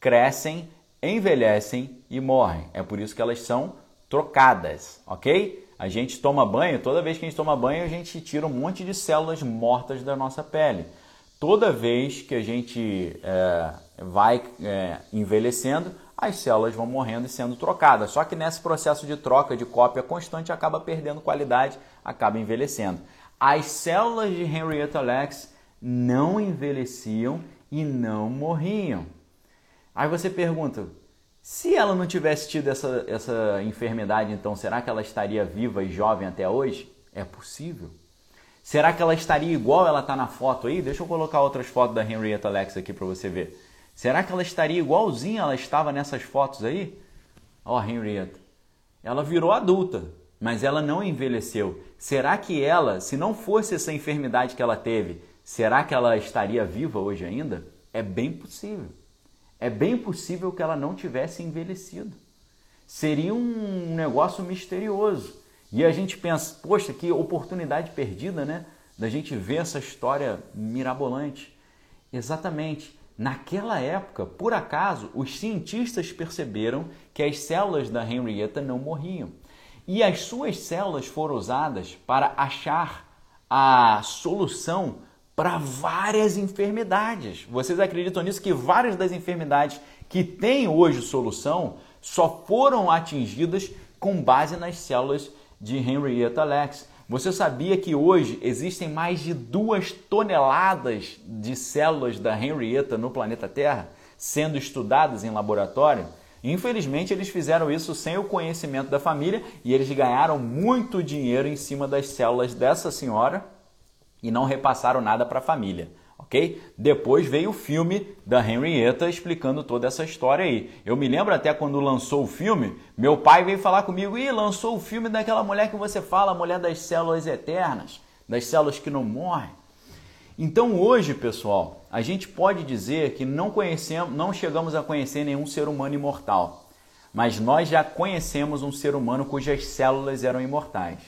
crescem, envelhecem e morrem. É por isso que elas são trocadas, ok? A gente toma banho, toda vez que a gente toma banho, a gente tira um monte de células mortas da nossa pele toda vez que a gente é, vai é, envelhecendo, as células vão morrendo e sendo trocadas. Só que nesse processo de troca, de cópia constante, acaba perdendo qualidade, acaba envelhecendo. As células de Henrietta Lacks não envelheciam e não morriam. Aí você pergunta, se ela não tivesse tido essa, essa enfermidade, então será que ela estaria viva e jovem até hoje? É possível. Será que ela estaria igual ela está na foto aí? Deixa eu colocar outras fotos da Henrietta Lex aqui para você ver. Será que ela estaria igualzinha ela estava nessas fotos aí? Ó, oh, Henrietta. Ela virou adulta, mas ela não envelheceu. Será que ela, se não fosse essa enfermidade que ela teve, será que ela estaria viva hoje ainda? É bem possível. É bem possível que ela não tivesse envelhecido. Seria um negócio misterioso. E a gente pensa, poxa, que oportunidade perdida, né? Da gente ver essa história mirabolante. Exatamente. Naquela época, por acaso, os cientistas perceberam que as células da Henrietta não morriam. E as suas células foram usadas para achar a solução para várias enfermidades. Vocês acreditam nisso? Que várias das enfermidades que têm hoje solução só foram atingidas com base nas células de Henrietta Lacks. Você sabia que hoje existem mais de duas toneladas de células da Henrietta no planeta Terra sendo estudadas em laboratório? Infelizmente, eles fizeram isso sem o conhecimento da família e eles ganharam muito dinheiro em cima das células dessa senhora e não repassaram nada para a família ok? Depois veio o filme da Henrietta explicando toda essa história aí. Eu me lembro até quando lançou o filme, meu pai veio falar comigo, e lançou o filme daquela mulher que você fala, a mulher das células eternas, das células que não morrem. Então hoje, pessoal, a gente pode dizer que não conhecemos, não chegamos a conhecer nenhum ser humano imortal, mas nós já conhecemos um ser humano cujas células eram imortais,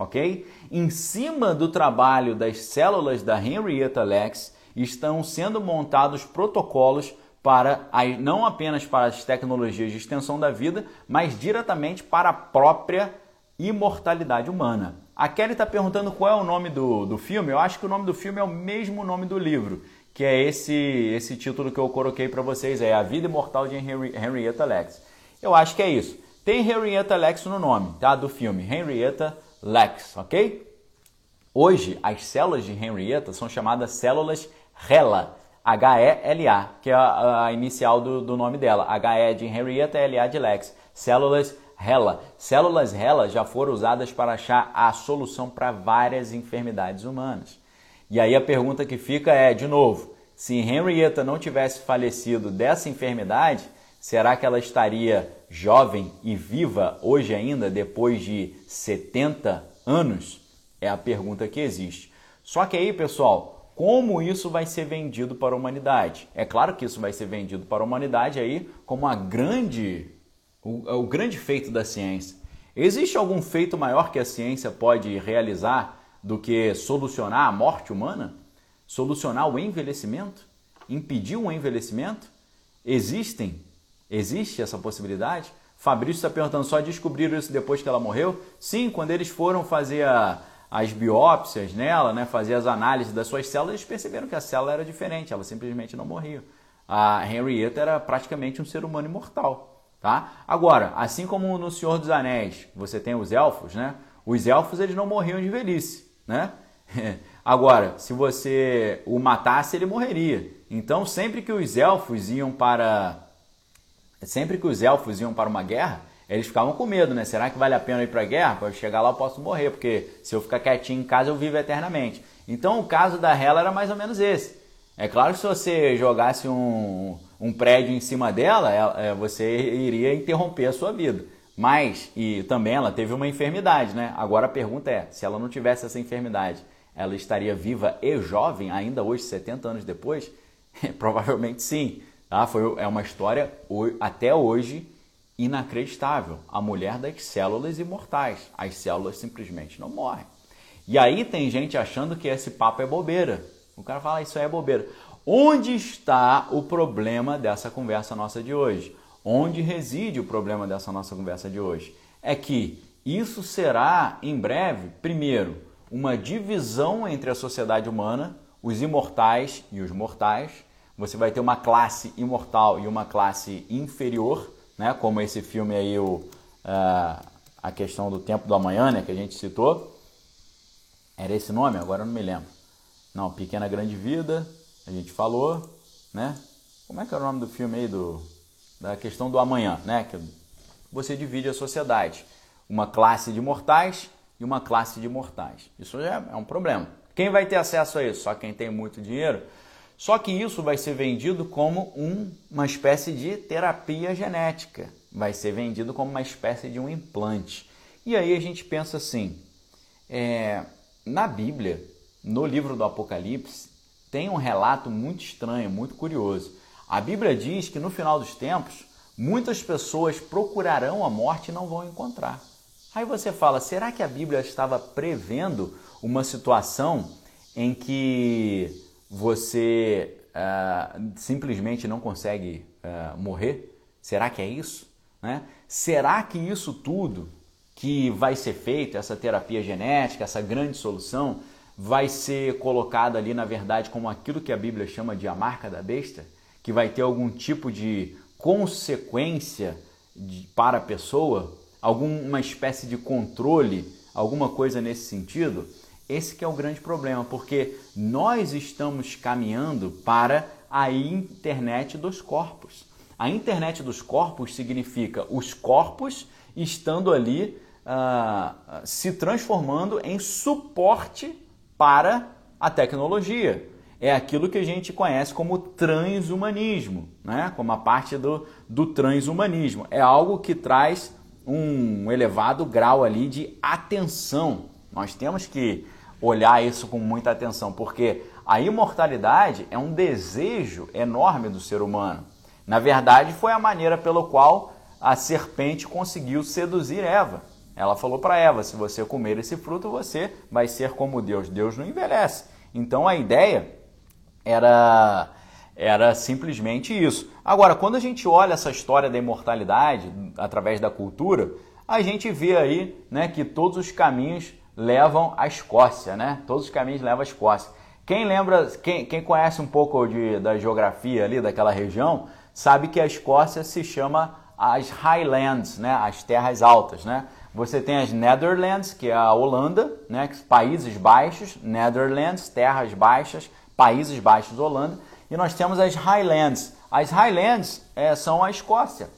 ok? Em cima do trabalho das células da Henrietta Lacks, estão sendo montados protocolos para não apenas para as tecnologias de extensão da vida, mas diretamente para a própria imortalidade humana. A Kelly está perguntando qual é o nome do, do filme. Eu acho que o nome do filme é o mesmo nome do livro, que é esse esse título que eu coloquei para vocês, é A Vida Imortal de Henry, Henrietta Lacks. Eu acho que é isso. Tem Henrietta Lacks no nome, tá? Do filme Henrietta Lacks, ok? Hoje, as células de Henrietta são chamadas células HeLa, H-E-L-A, que é a, a inicial do, do, nome dela. H-E de Henrietta, L-A de Lex. Células HeLa. Células HeLa já foram usadas para achar a solução para várias enfermidades humanas. E aí a pergunta que fica é, de novo, se Henrietta não tivesse falecido dessa enfermidade, será que ela estaria jovem e viva hoje ainda, depois de 70 anos? É a pergunta que existe. Só que aí, pessoal, como isso vai ser vendido para a humanidade? É claro que isso vai ser vendido para a humanidade aí como a grande, o, o grande feito da ciência. Existe algum feito maior que a ciência pode realizar do que solucionar a morte humana? Solucionar o envelhecimento? Impedir o envelhecimento? Existem? Existe essa possibilidade? Fabrício está perguntando, só descobriram isso depois que ela morreu? Sim, quando eles foram fazer a, as biópsias nela, né, fazer as análises das suas células, eles perceberam que a célula era diferente, ela simplesmente não morria. A Henrietta era praticamente um ser humano imortal. Tá? Agora, assim como no Senhor dos Anéis, você tem os elfos, né? Os elfos eles não morriam de velhice né? Agora, se você o matasse, ele morreria. Então, sempre que os elfos iam para sempre que os elfos iam para uma guerra, eles ficavam com medo, né? Será que vale a pena ir para a guerra? Para chegar lá eu posso morrer, porque se eu ficar quietinho em casa eu vivo eternamente. Então, o caso da Hela era mais ou menos esse. É claro que se você jogasse um, um prédio em cima dela, é, você iria interromper a sua vida. Mas, e também ela teve uma enfermidade, né? Agora a pergunta é: se ela não tivesse essa enfermidade, ela estaria viva e jovem ainda hoje, 70 anos depois? Provavelmente sim. Tá? Foi, é uma história até hoje inacreditável. A mulher das células imortais. As células simplesmente não morrem. E aí tem gente achando que esse papo é bobeira. O cara fala, isso aí é bobeira. Onde está o problema dessa conversa nossa de hoje? Onde reside o problema dessa nossa conversa de hoje? É que isso será em breve, primeiro, uma divisão entre a sociedade humana, os imortais e os mortais. Você vai ter uma classe imortal e uma classe inferior, né? como esse filme aí, o, uh, a questão do tempo do amanhã, né? que a gente citou. Era esse nome? Agora eu não me lembro. Não, Pequena Grande Vida, a gente falou, né? Como é que é o nome do filme aí do da questão do amanhã, né? Que você divide a sociedade, uma classe de mortais e uma classe de mortais. Isso já é um problema. Quem vai ter acesso a isso? Só quem tem muito dinheiro. Só que isso vai ser vendido como um, uma espécie de terapia genética. Vai ser vendido como uma espécie de um implante. E aí a gente pensa assim: é, na Bíblia, no livro do Apocalipse, tem um relato muito estranho, muito curioso. A Bíblia diz que no final dos tempos, muitas pessoas procurarão a morte e não vão encontrar. Aí você fala, será que a Bíblia estava prevendo uma situação em que você uh, simplesmente não consegue uh, morrer? Será que é isso? Né? Será que isso tudo que vai ser feito, essa terapia genética, essa grande solução, vai ser colocada ali, na verdade, como aquilo que a Bíblia chama de a marca da besta? que vai ter algum tipo de consequência de, para a pessoa, alguma espécie de controle, alguma coisa nesse sentido, esse que é o grande problema, porque nós estamos caminhando para a internet dos corpos. A internet dos corpos significa os corpos estando ali uh, se transformando em suporte para a tecnologia é aquilo que a gente conhece como transhumanismo, né? como a parte do, do transhumanismo. É algo que traz um elevado grau ali de atenção. Nós temos que olhar isso com muita atenção, porque a imortalidade é um desejo enorme do ser humano. Na verdade, foi a maneira pela qual a serpente conseguiu seduzir Eva. Ela falou para Eva: se você comer esse fruto, você vai ser como Deus. Deus não envelhece. Então a ideia era era simplesmente isso. Agora, quando a gente olha essa história da imortalidade através da cultura, a gente vê aí, né, que todos os caminhos levam à Escócia, né? Todos os caminhos levam à Escócia. Quem lembra, quem, quem conhece um pouco de, da geografia ali daquela região, sabe que a Escócia se chama as Highlands, né? As terras altas, né? Você tem as Netherlands, que é a Holanda, né? Países Baixos, Netherlands, terras baixas, Países Baixos, Holanda, e nós temos as Highlands. As Highlands é, são a Escócia.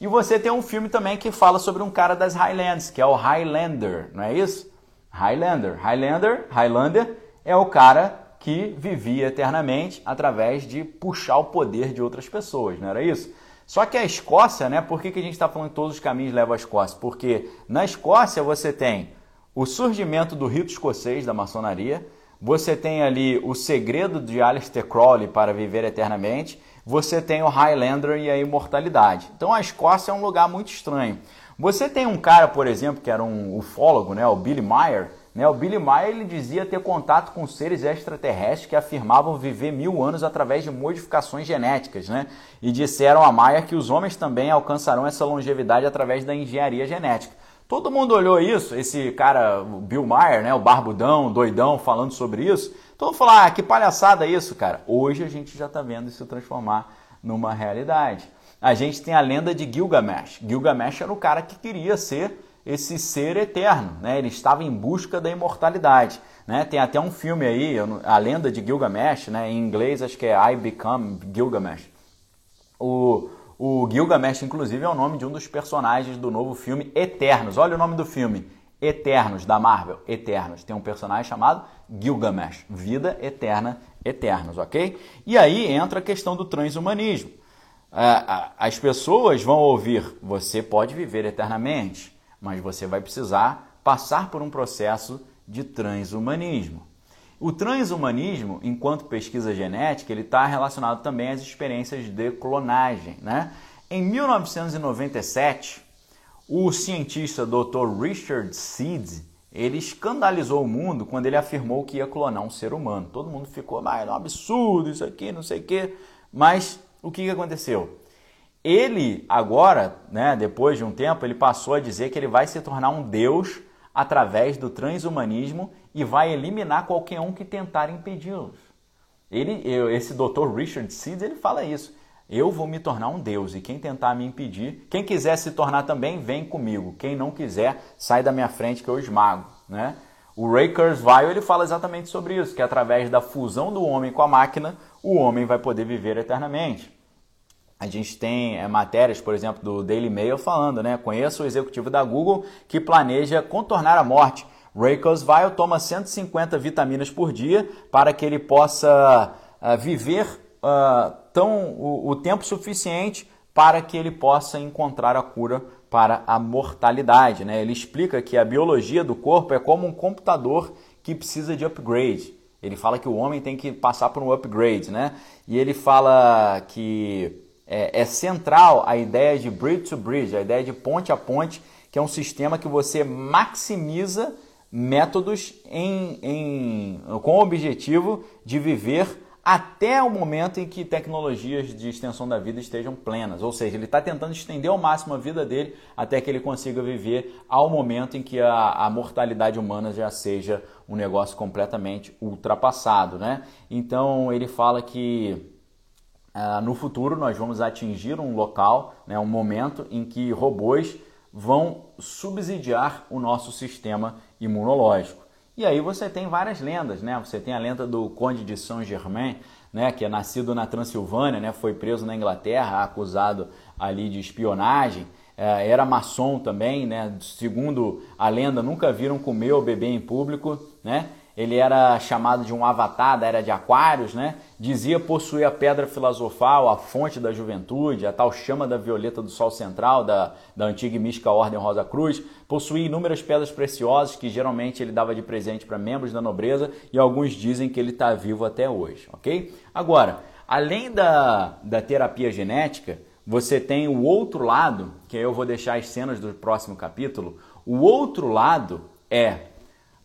E você tem um filme também que fala sobre um cara das Highlands, que é o Highlander, não é isso? Highlander. Highlander, Highlander é o cara que vivia eternamente através de puxar o poder de outras pessoas, não era isso? Só que a Escócia, né? Por que, que a gente está falando que todos os caminhos levam à Escócia? Porque na Escócia você tem o surgimento do rito escocês da maçonaria, você tem ali o segredo de Aleister Crowley para viver eternamente, você tem o Highlander e a imortalidade. Então a Escócia é um lugar muito estranho. Você tem um cara, por exemplo, que era um ufólogo, né, o Billy Meyer. Né, o Billy Meyer ele dizia ter contato com seres extraterrestres que afirmavam viver mil anos através de modificações genéticas. Né, e disseram a Meyer que os homens também alcançarão essa longevidade através da engenharia genética. Todo mundo olhou isso, esse cara, o Bill Maher, né, o barbudão, doidão, falando sobre isso. Todo mundo falou, ah, que palhaçada isso, cara. Hoje a gente já está vendo isso transformar numa realidade. A gente tem a lenda de Gilgamesh. Gilgamesh era o cara que queria ser esse ser eterno, né? Ele estava em busca da imortalidade, né? Tem até um filme aí, a lenda de Gilgamesh, né? Em inglês acho que é I Become Gilgamesh. O, o Gilgamesh, inclusive, é o nome de um dos personagens do novo filme Eternos. Olha o nome do filme. Eternos, da Marvel. Eternos. Tem um personagem chamado Gilgamesh. Vida eterna, eternos, ok? E aí entra a questão do transhumanismo. As pessoas vão ouvir: você pode viver eternamente, mas você vai precisar passar por um processo de transhumanismo. O transhumanismo, enquanto pesquisa genética, ele está relacionado também às experiências de clonagem. Né? Em 1997, o cientista Dr. Richard Seed ele escandalizou o mundo quando ele afirmou que ia clonar um ser humano. Todo mundo ficou, mas é um absurdo isso aqui, não sei o quê. Mas o que aconteceu? Ele agora, né, depois de um tempo, ele passou a dizer que ele vai se tornar um deus através do transhumanismo e vai eliminar qualquer um que tentar impedi-los. Ele, esse Dr. Richard Seeds, ele fala isso. Eu vou me tornar um Deus e quem tentar me impedir, quem quiser se tornar também, vem comigo. Quem não quiser, sai da minha frente que eu esmago, né? O Ray Kurzweil ele fala exatamente sobre isso, que através da fusão do homem com a máquina, o homem vai poder viver eternamente. A gente tem é, matérias, por exemplo, do Daily Mail falando, né? Conheço o executivo da Google que planeja contornar a morte Ray Kurzweil toma 150 vitaminas por dia para que ele possa uh, viver uh, tão, o, o tempo suficiente para que ele possa encontrar a cura para a mortalidade. Né? Ele explica que a biologia do corpo é como um computador que precisa de upgrade. Ele fala que o homem tem que passar por um upgrade, né? E ele fala que é, é central a ideia de bridge to bridge, a ideia de ponte a ponte, que é um sistema que você maximiza métodos em, em, com o objetivo de viver até o momento em que tecnologias de extensão da vida estejam plenas. Ou seja, ele está tentando estender ao máximo a vida dele até que ele consiga viver ao momento em que a, a mortalidade humana já seja um negócio completamente ultrapassado. Né? Então ele fala que uh, no futuro nós vamos atingir um local, né, um momento em que robôs vão subsidiar o nosso sistema imunológico. E aí você tem várias lendas, né? Você tem a lenda do Conde de Saint-Germain, né, que é nascido na Transilvânia, né, foi preso na Inglaterra, acusado ali de espionagem, é, era maçom também, né, segundo a lenda, nunca viram comer ou beber em público, né, ele era chamado de um avatar da era de Aquários, né? Dizia possuir a pedra filosofal, a fonte da juventude, a tal chama da violeta do sol central da, da antiga e mística Ordem Rosa Cruz. Possuía inúmeras pedras preciosas que geralmente ele dava de presente para membros da nobreza e alguns dizem que ele está vivo até hoje, ok? Agora, além da, da terapia genética, você tem o outro lado, que eu vou deixar as cenas do próximo capítulo. O outro lado é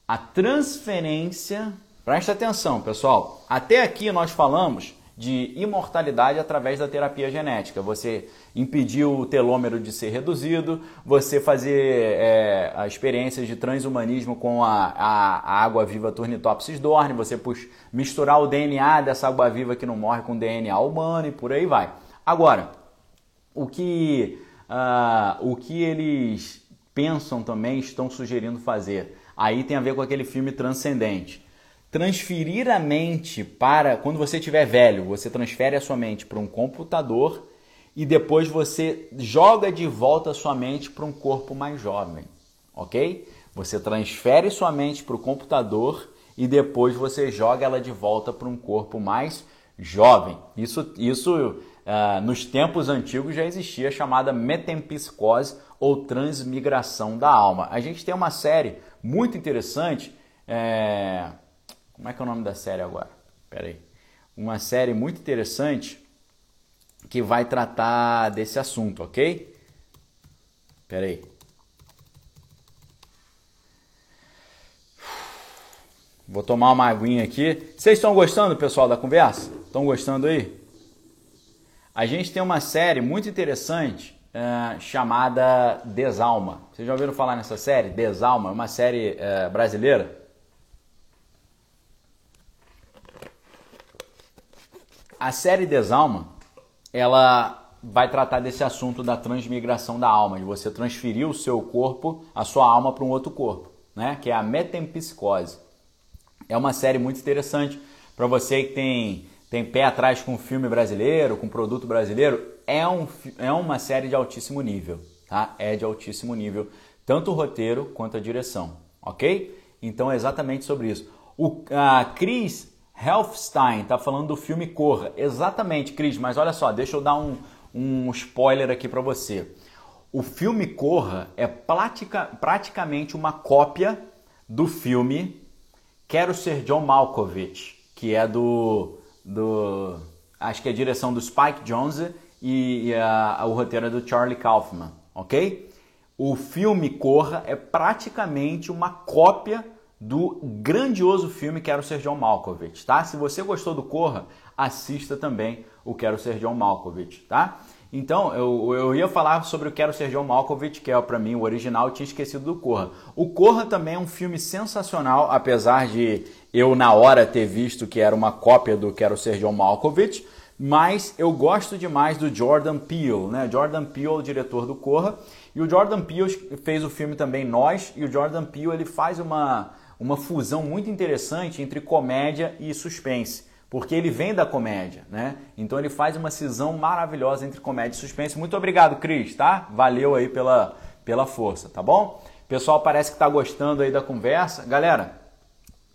a transferência. Presta atenção, pessoal. Até aqui nós falamos de imortalidade através da terapia genética. Você impedir o telômero de ser reduzido, você fazer é, experiências de transhumanismo com a, a, a água viva Turnitopsis dorne, você puxa, misturar o DNA dessa água viva que não morre com DNA humano e por aí vai. Agora, o que, uh, o que eles pensam também, estão sugerindo fazer Aí tem a ver com aquele filme transcendente. Transferir a mente para. Quando você estiver velho, você transfere a sua mente para um computador e depois você joga de volta sua mente para um corpo mais jovem, ok? Você transfere sua mente para o computador e depois você joga ela de volta para um corpo mais jovem. Isso, isso uh, nos tempos antigos já existia chamada metempsicose ou transmigração da alma. A gente tem uma série muito interessante. É... Como é que é o nome da série agora? Pera aí. Uma série muito interessante que vai tratar desse assunto, ok? Pera aí. Vou tomar uma aguinha aqui. Vocês estão gostando, pessoal, da conversa? Estão gostando aí? A gente tem uma série muito interessante uh, chamada Desalma. Vocês já ouviram falar nessa série? Desalma, uma série uh, brasileira. A série Desalma, ela vai tratar desse assunto da transmigração da alma, de você transferir o seu corpo, a sua alma para um outro corpo, né? Que é a metempsicose. É uma série muito interessante para você que tem, tem pé atrás com filme brasileiro, com produto brasileiro. É, um, é uma série de altíssimo nível, tá? É de altíssimo nível, tanto o roteiro quanto a direção, ok? Então é exatamente sobre isso. O a Chris Helfstein está falando do filme Corra. Exatamente, Cris, mas olha só, deixa eu dar um, um spoiler aqui para você. O filme Corra é pratica, praticamente uma cópia do filme Quero Ser John Malkovich, que é do. Do acho que é a direção do Spike Jonze e, e a, o roteiro é do Charlie Kaufman, ok? O filme Corra é praticamente uma cópia do grandioso filme Quero Ser John Malkovich, tá? Se você gostou do Corra, assista também o Quero Ser John Malkovich, tá? Então, eu, eu ia falar sobre o Quero Ser John Malkovich, que é para mim o original, eu tinha esquecido do Corra. O Corra também é um filme sensacional, apesar de eu na hora ter visto que era uma cópia do Quero Ser John Malkovich, mas eu gosto demais do Jordan Peele, né? Jordan Peele, o diretor do Corra, e o Jordan Peele fez o filme também Nós, e o Jordan Peele ele faz uma, uma fusão muito interessante entre comédia e suspense porque ele vem da comédia, né? Então ele faz uma cisão maravilhosa entre comédia e suspense. Muito obrigado, Cris, tá? Valeu aí pela, pela força, tá bom? Pessoal parece que está gostando aí da conversa. Galera,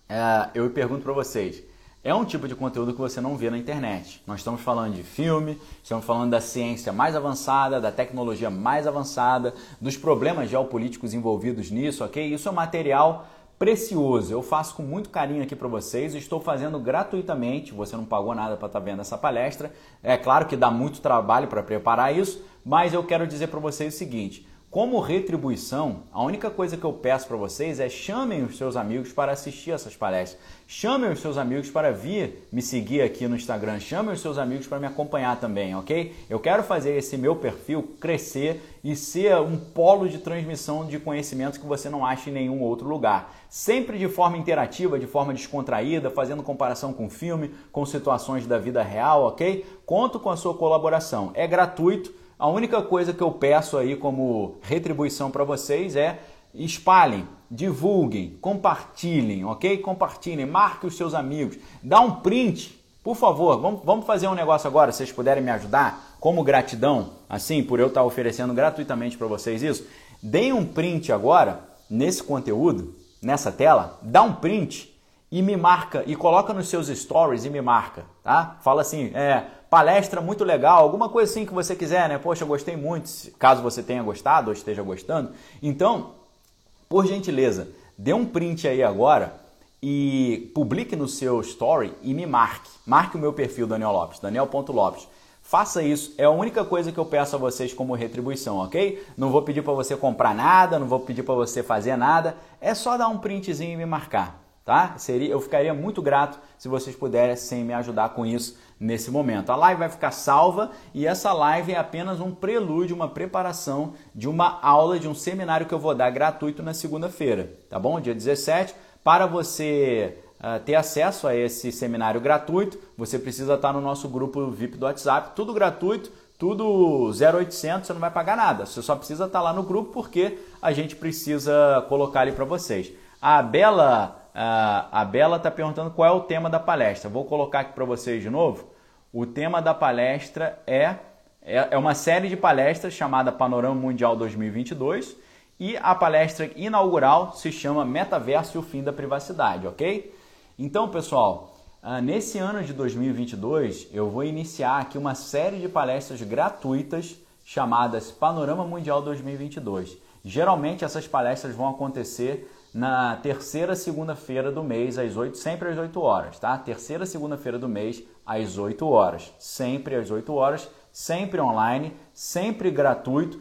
é, eu pergunto para vocês, é um tipo de conteúdo que você não vê na internet. Nós estamos falando de filme, estamos falando da ciência mais avançada, da tecnologia mais avançada, dos problemas geopolíticos envolvidos nisso, ok? Isso é material precioso. Eu faço com muito carinho aqui para vocês. Estou fazendo gratuitamente. Você não pagou nada para estar tá vendo essa palestra. É claro que dá muito trabalho para preparar isso, mas eu quero dizer para vocês o seguinte: como retribuição, a única coisa que eu peço para vocês é chamem os seus amigos para assistir essas palestras. Chamem os seus amigos para vir me seguir aqui no Instagram. Chamem os seus amigos para me acompanhar também, ok? Eu quero fazer esse meu perfil crescer e ser um polo de transmissão de conhecimentos que você não acha em nenhum outro lugar. Sempre de forma interativa, de forma descontraída, fazendo comparação com filme, com situações da vida real, ok? Conto com a sua colaboração. É gratuito a única coisa que eu peço aí como retribuição para vocês é espalhem, divulguem, compartilhem, ok? Compartilhem, marque os seus amigos, dá um print, por favor. Vamos, vamos fazer um negócio agora, se vocês puderem me ajudar, como gratidão, assim, por eu estar oferecendo gratuitamente para vocês isso. Deem um print agora nesse conteúdo, nessa tela, dá um print e me marca e coloca nos seus stories e me marca, tá? Fala assim, é, palestra muito legal, alguma coisa assim que você quiser, né? Poxa, gostei muito, caso você tenha gostado ou esteja gostando. Então, por gentileza, dê um print aí agora e publique no seu story e me marque. Marque o meu perfil, Daniel Lopes, daniel.lopes. Faça isso, é a única coisa que eu peço a vocês como retribuição, ok? Não vou pedir para você comprar nada, não vou pedir para você fazer nada, é só dar um printzinho e me marcar, tá? Seria, eu ficaria muito grato se vocês pudessem me ajudar com isso nesse momento. A live vai ficar salva e essa live é apenas um prelúdio, uma preparação de uma aula, de um seminário que eu vou dar gratuito na segunda-feira, tá bom? Dia 17. Para você uh, ter acesso a esse seminário gratuito, você precisa estar no nosso grupo VIP do WhatsApp, tudo gratuito, tudo 0800, você não vai pagar nada. Você só precisa estar lá no grupo porque a gente precisa colocar ali para vocês. A Bela a Bela está perguntando qual é o tema da palestra. Vou colocar aqui para vocês de novo. O tema da palestra é, É, é uma série de palestras chamada Panorama Mundial 2022 e a palestra inaugural se chama Metaverso e o Fim da Privacidade, ok? Então, pessoal, ah, nesse ano de 2022 eu vou iniciar aqui uma série de palestras gratuitas chamadas Panorama Mundial 2022. Geralmente essas palestras vão acontecer na terceira segunda-feira do mês, às 8, sempre às 8 horas, tá? Terceira segunda-feira do mês, às 8 horas. Sempre às 8 horas, sempre online, sempre gratuito,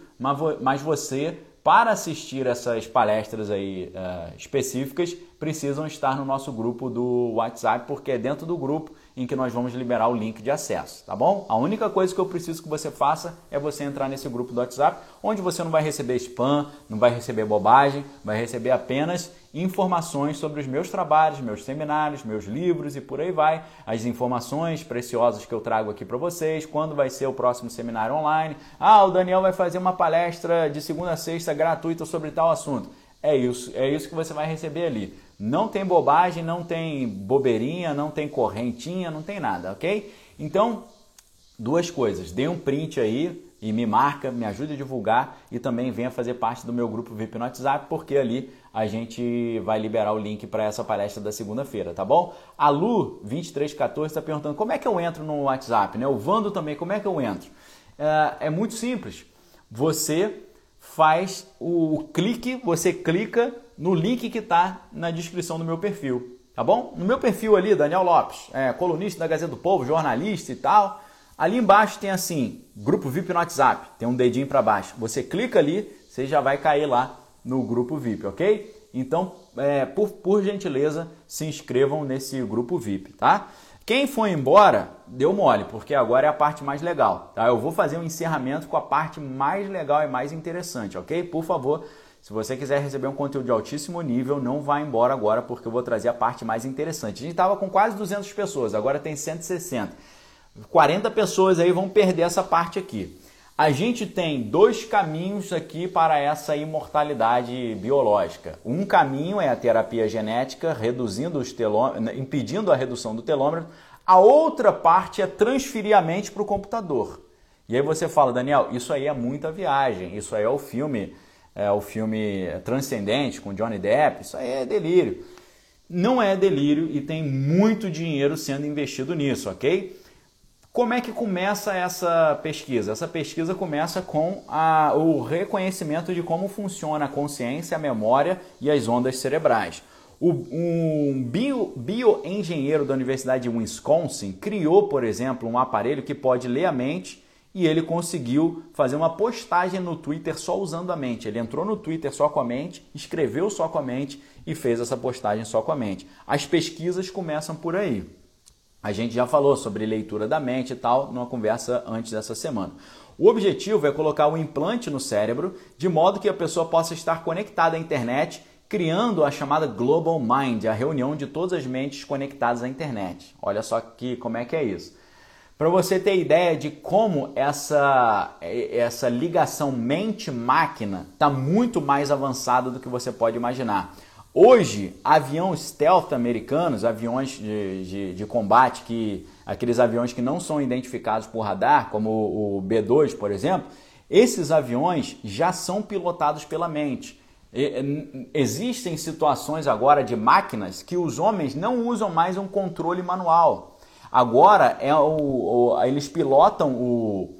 mas você para assistir essas palestras aí uh, específicas, precisam estar no nosso grupo do WhatsApp, porque é dentro do grupo em que nós vamos liberar o link de acesso, tá bom? A única coisa que eu preciso que você faça é você entrar nesse grupo do WhatsApp, onde você não vai receber spam, não vai receber bobagem, vai receber apenas informações sobre os meus trabalhos, meus seminários, meus livros e por aí vai, as informações preciosas que eu trago aqui para vocês, quando vai ser o próximo seminário online. Ah, o Daniel vai fazer uma palestra de segunda a sexta gratuita sobre tal assunto. É isso, é isso que você vai receber ali. Não tem bobagem, não tem bobeirinha, não tem correntinha, não tem nada, ok? Então, duas coisas. Dê um print aí e me marca, me ajude a divulgar e também venha fazer parte do meu grupo VIP no WhatsApp, porque ali a gente vai liberar o link para essa palestra da segunda-feira, tá bom? A Lu 2314 está perguntando como é que eu entro no WhatsApp, né? O Vando também, como é que eu entro? É, é muito simples. Você faz o clique, você clica no link que está na descrição do meu perfil, tá bom? No meu perfil ali, Daniel Lopes, é, colunista da Gazeta do Povo, jornalista e tal. Ali embaixo tem assim, grupo VIP no WhatsApp, tem um dedinho para baixo. Você clica ali, você já vai cair lá no grupo VIP, ok? Então, é, por, por gentileza, se inscrevam nesse grupo VIP, tá? Quem foi embora, deu mole, porque agora é a parte mais legal, tá? Eu vou fazer um encerramento com a parte mais legal e mais interessante, ok? Por favor, se você quiser receber um conteúdo de altíssimo nível, não vá embora agora, porque eu vou trazer a parte mais interessante. A gente estava com quase 200 pessoas, agora tem 160. 40 pessoas aí vão perder essa parte aqui. A gente tem dois caminhos aqui para essa imortalidade biológica. Um caminho é a terapia genética, reduzindo os telômeros, impedindo a redução do telômero. A outra parte é transferir a mente para o computador. E aí você fala, Daniel, isso aí é muita viagem, isso aí é o filme, é o filme Transcendente com Johnny Depp, isso aí é delírio. Não é delírio e tem muito dinheiro sendo investido nisso, ok? Como é que começa essa pesquisa? Essa pesquisa começa com a, o reconhecimento de como funciona a consciência, a memória e as ondas cerebrais. O, um bio, bioengenheiro da Universidade de Wisconsin criou, por exemplo, um aparelho que pode ler a mente e ele conseguiu fazer uma postagem no Twitter só usando a mente. Ele entrou no Twitter só com a mente, escreveu só com a mente e fez essa postagem só com a mente. As pesquisas começam por aí. A gente já falou sobre leitura da mente e tal numa conversa antes dessa semana. O objetivo é colocar um implante no cérebro de modo que a pessoa possa estar conectada à internet, criando a chamada Global Mind, a reunião de todas as mentes conectadas à internet. Olha só que como é que é isso. Para você ter ideia de como essa, essa ligação mente-máquina está muito mais avançada do que você pode imaginar. Hoje, aviões stealth americanos, aviões de, de, de, combate, que aqueles aviões que não são identificados por radar, como o, o B-2, por exemplo, esses aviões já são pilotados pela mente. E, existem situações agora de máquinas que os homens não usam mais um controle manual. Agora é o, o eles pilotam o,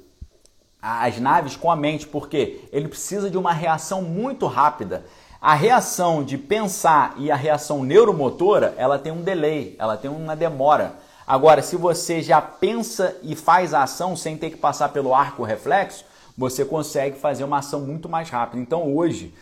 as naves com a mente, porque ele precisa de uma reação muito rápida a reação de pensar e a reação neuromotora, ela tem um delay, ela tem uma demora. Agora, se você já pensa e faz a ação sem ter que passar pelo arco reflexo, você consegue fazer uma ação muito mais rápida. Então, hoje,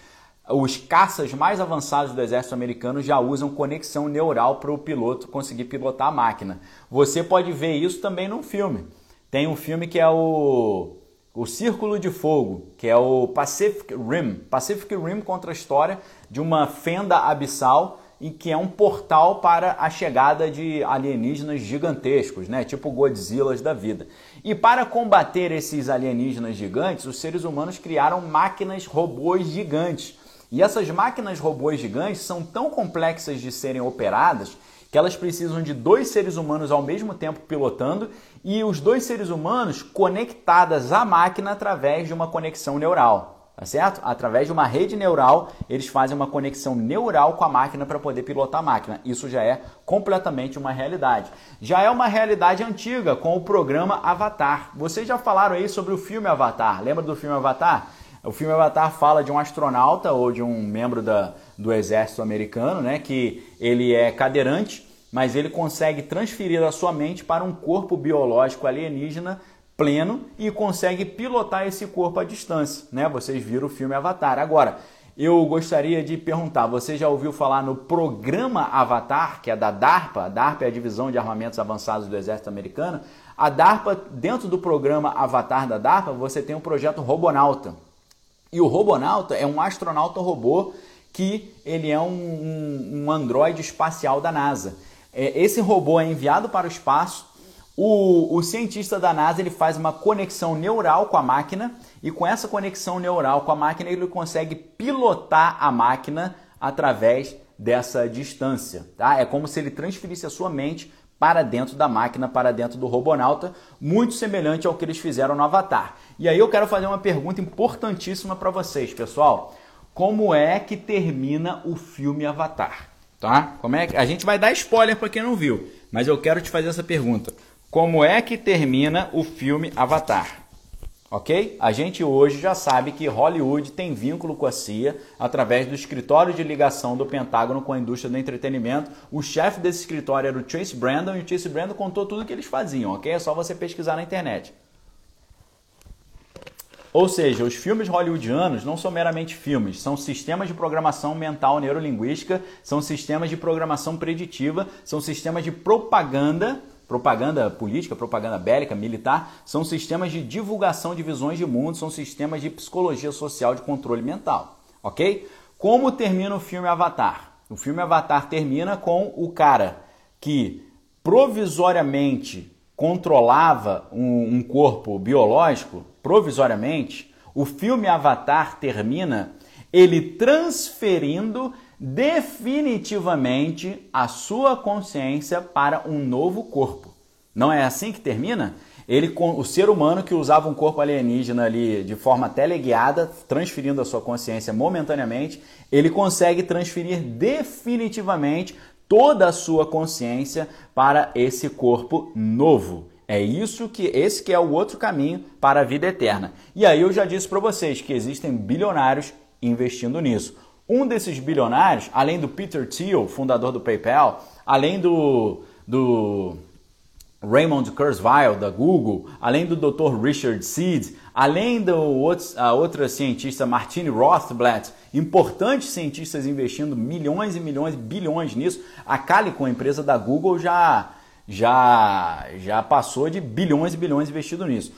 os caças mais avançados do exército americano já usam conexão neural para o piloto conseguir pilotar a máquina. Você pode ver isso também num filme. Tem um filme que é o o Círculo de Fogo, que é o Pacific Rim. Pacific Rim conta a história de uma fenda abissal e que é um portal para a chegada de alienígenas gigantescos, né? tipo Godzillas da vida. E para combater esses alienígenas gigantes, os seres humanos criaram máquinas robôs gigantes. E essas máquinas robôs gigantes são tão complexas de serem operadas que elas precisam de dois seres humanos ao mesmo tempo pilotando e os dois seres humanos conectadas à máquina através de uma conexão neural tá certo? Através de uma rede neural, eles fazem uma conexão neural com a máquina para poder pilotar a máquina. Isso já é completamente uma realidade. Já é uma realidade antiga com o programa Avatar. Vocês já falaram aí sobre o filme Avatar. Lembra do filme Avatar? O filme Avatar fala de um astronauta ou de um membro da, do exército americano, né, que ele é cadeirante, mas ele consegue transferir a sua mente para um corpo biológico alienígena pleno e consegue pilotar esse corpo à distância, né? Vocês viram o filme Avatar. Agora, eu gostaria de perguntar, você já ouviu falar no programa Avatar, que é da DARPA? A DARPA é a Divisão de Armamentos Avançados do Exército Americano. A DARPA, dentro do programa Avatar da DARPA, você tem o um projeto Robonauta. E o Robonauta é um astronauta robô que ele é um, um, um androide espacial da NASA. É, esse robô é enviado para o espaço o, o, cientista da NASA ele faz uma conexão neural com a máquina e com essa conexão neural com a máquina ele consegue pilotar a máquina através dessa distância. Tá? É como se ele transferisse a sua mente para dentro da máquina, para dentro do robonauta, muito semelhante ao que eles fizeram no Avatar. E aí eu quero fazer uma pergunta importantíssima para vocês, pessoal. Como é que termina o filme Avatar? Tá? Como é que a gente vai dar spoiler para quem não viu, mas eu quero te fazer essa pergunta como é que termina o filme Avatar. Ok? A gente hoje já sabe que Hollywood tem vínculo com a CIA através do escritório de ligação do Pentágono com a indústria do entretenimento. O chefe desse escritório era o Chase Brandon e o Chase Brandon contou tudo o que eles faziam, ok? É só você pesquisar na internet. Ou seja, os filmes hollywoodianos não são meramente filmes, são sistemas de programação mental neurolinguística, são sistemas de programação preditiva, são sistemas de propaganda propaganda política, propaganda bélica, militar, são sistemas de divulgação de visões de mundo, são sistemas de psicologia social de controle mental, ok? Como termina o filme Avatar? O filme Avatar termina com o cara que provisoriamente controlava um, um corpo biológico, provisoriamente, o filme Avatar termina ele transferindo definitivamente a sua consciência para um novo corpo. Não é assim que termina? Ele, o ser humano que usava um corpo alienígena ali de forma teleguiada, transferindo a sua consciência momentaneamente, ele consegue transferir definitivamente toda a sua consciência para esse corpo novo. É isso que esse que é o outro caminho para a vida eterna. E aí eu já disse para vocês que existem bilionários investindo nisso. Um desses bilionários, além do Peter Thiel, fundador do PayPal, além do, do Raymond Kurzweil, da Google, além do Dr. Richard Seed, além do outro, a outra cientista Martine Rothblatt, importantes cientistas investindo milhões e milhões, bilhões nisso. A Calico, a empresa da Google, já, já, já passou de bilhões e bilhões investido nisso.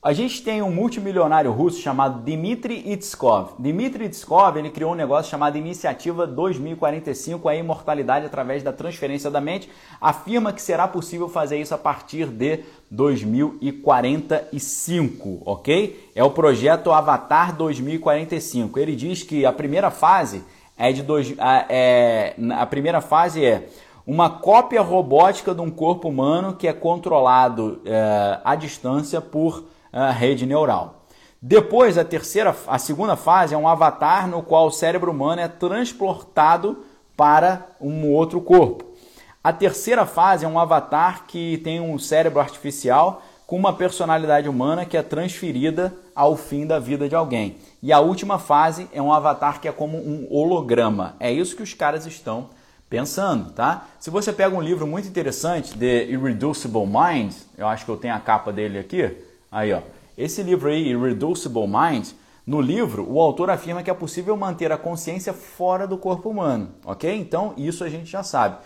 A gente tem um multimilionário russo chamado Dmitry Itskov. Dmitry Itskov ele criou um negócio chamado Iniciativa 2045, a imortalidade através da transferência da mente. Afirma que será possível fazer isso a partir de 2045, ok? É o projeto Avatar 2045. Ele diz que a primeira fase é de dois, é, a primeira fase é uma cópia robótica de um corpo humano que é controlado é, à distância por a rede neural. Depois, a terceira, a segunda fase é um avatar no qual o cérebro humano é transportado para um outro corpo. A terceira fase é um avatar que tem um cérebro artificial com uma personalidade humana que é transferida ao fim da vida de alguém. E a última fase é um avatar que é como um holograma. É isso que os caras estão pensando, tá? Se você pega um livro muito interessante, The Irreducible Mind, eu acho que eu tenho a capa dele aqui, Aí, ó. Esse livro aí, Irreducible Mind, no livro, o autor afirma que é possível manter a consciência fora do corpo humano, ok? Então, isso a gente já sabe.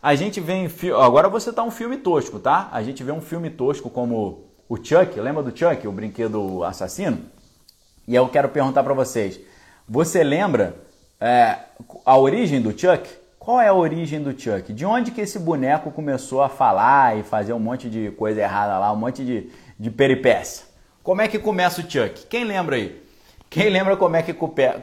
A gente vê Agora você tá um filme tosco, tá? A gente vê um filme tosco como o Chuck, lembra do Chuck, o brinquedo assassino? E eu quero perguntar para vocês: você lembra é, a origem do Chuck? Qual é a origem do Chuck? De onde que esse boneco começou a falar e fazer um monte de coisa errada lá, um monte de, de peripécia? Como é que começa o Chuck? Quem lembra aí? Quem lembra como é que,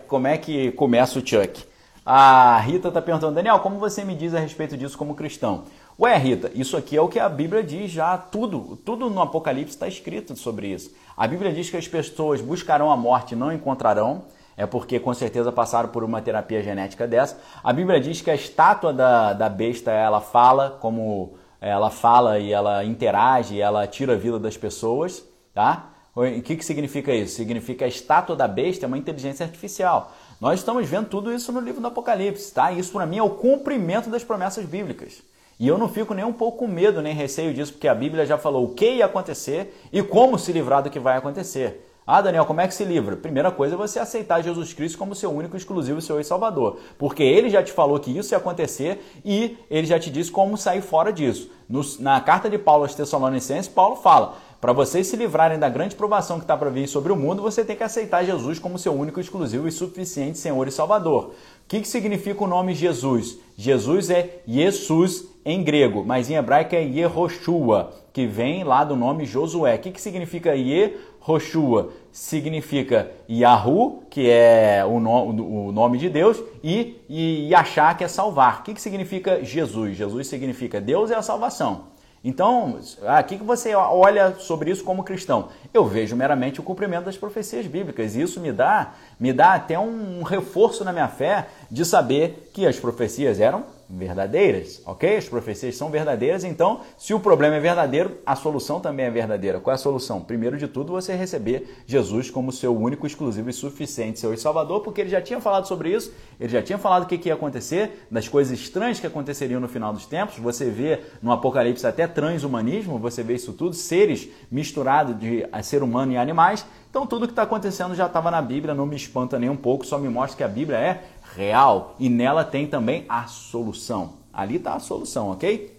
como é que começa o Chuck? A Rita está perguntando, Daniel, como você me diz a respeito disso como cristão? Ué, Rita, isso aqui é o que a Bíblia diz já, tudo, tudo no Apocalipse está escrito sobre isso. A Bíblia diz que as pessoas buscarão a morte e não encontrarão, é porque com certeza passaram por uma terapia genética dessa. A Bíblia diz que a estátua da, da besta, ela fala como ela fala e ela interage, ela tira a vida das pessoas, tá? O que, que significa isso? Significa a estátua da besta é uma inteligência artificial. Nós estamos vendo tudo isso no livro do Apocalipse, tá? Isso para mim é o cumprimento das promessas bíblicas. E eu não fico nem um pouco com medo nem receio disso, porque a Bíblia já falou o que ia acontecer e como se livrar do que vai acontecer. Ah, Daniel, como é que se livra? Primeira coisa é você aceitar Jesus Cristo como seu único, exclusivo, seu e salvador. Porque ele já te falou que isso ia acontecer e ele já te disse como sair fora disso. No, na carta de Paulo aos Tessalonicenses, Paulo fala: para vocês se livrarem da grande provação que está para vir sobre o mundo, você tem que aceitar Jesus como seu único, exclusivo e suficiente Senhor e Salvador. O que, que significa o nome Jesus? Jesus é Jesus em grego, mas em hebraico é Yehoshua, que vem lá do nome Josué. O que, que significa Yehoshua? Significa Yahu, que é o, no, o nome de Deus, e, e Yashá, que é salvar. O que, que significa Jesus? Jesus significa Deus é a salvação. Então, o que você olha sobre isso como cristão? Eu vejo meramente o cumprimento das profecias bíblicas. E isso me dá, me dá até um reforço na minha fé de saber que as profecias eram verdadeiras, ok? As profecias são verdadeiras, então, se o problema é verdadeiro, a solução também é verdadeira. Qual é a solução? Primeiro de tudo, você receber Jesus como seu único, exclusivo e suficiente seu Salvador, porque ele já tinha falado sobre isso, ele já tinha falado o que, que ia acontecer, das coisas estranhas que aconteceriam no final dos tempos. Você vê no Apocalipse até transhumanismo, você vê isso tudo, seres misturados de ser humano e animais. Então, tudo que está acontecendo já estava na Bíblia, não me espanta nem um pouco, só me mostra que a Bíblia é real e nela tem também a solução. Ali está a solução, ok?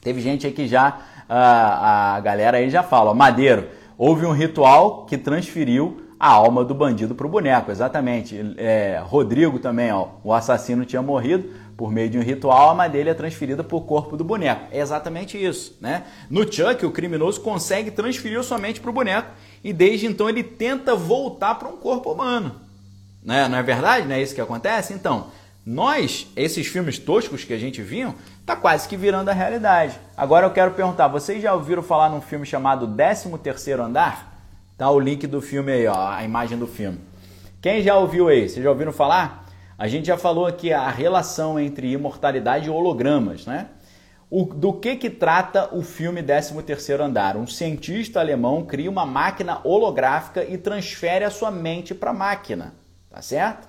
Teve gente aí que já, a, a galera aí já fala, Madeiro, houve um ritual que transferiu a alma do bandido para o boneco, exatamente. É, Rodrigo também, ó, o assassino tinha morrido, por meio de um ritual, a alma dele é transferida para o corpo do boneco. É exatamente isso, né? No Chuck, o criminoso consegue transferir sua mente para o boneco e desde então ele tenta voltar para um corpo humano. Né? Não é verdade? Não é isso que acontece? Então, nós, esses filmes toscos que a gente viu, tá quase que virando a realidade. Agora eu quero perguntar, vocês já ouviram falar num filme chamado 13º Andar? Tá o link do filme aí, ó, a imagem do filme. Quem já ouviu aí? Vocês já ouviram falar? A gente já falou aqui a relação entre imortalidade e hologramas, né? O, do que que trata o filme 13º Andar? Um cientista alemão cria uma máquina holográfica e transfere a sua mente para a máquina tá certo?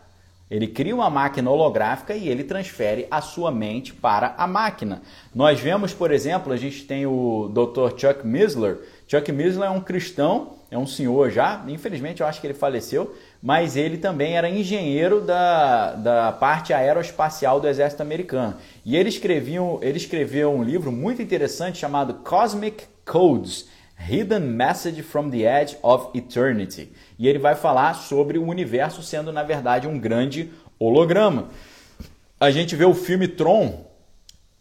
Ele cria uma máquina holográfica e ele transfere a sua mente para a máquina. Nós vemos, por exemplo, a gente tem o Dr. Chuck Missler. Chuck Missler é um cristão, é um senhor já, infelizmente eu acho que ele faleceu, mas ele também era engenheiro da, da parte aeroespacial do exército americano. E ele, escrevia, ele escreveu um livro muito interessante chamado Cosmic Codes Hidden Message from the Edge of Eternity. E ele vai falar sobre o universo sendo, na verdade, um grande holograma. A gente vê o filme Tron.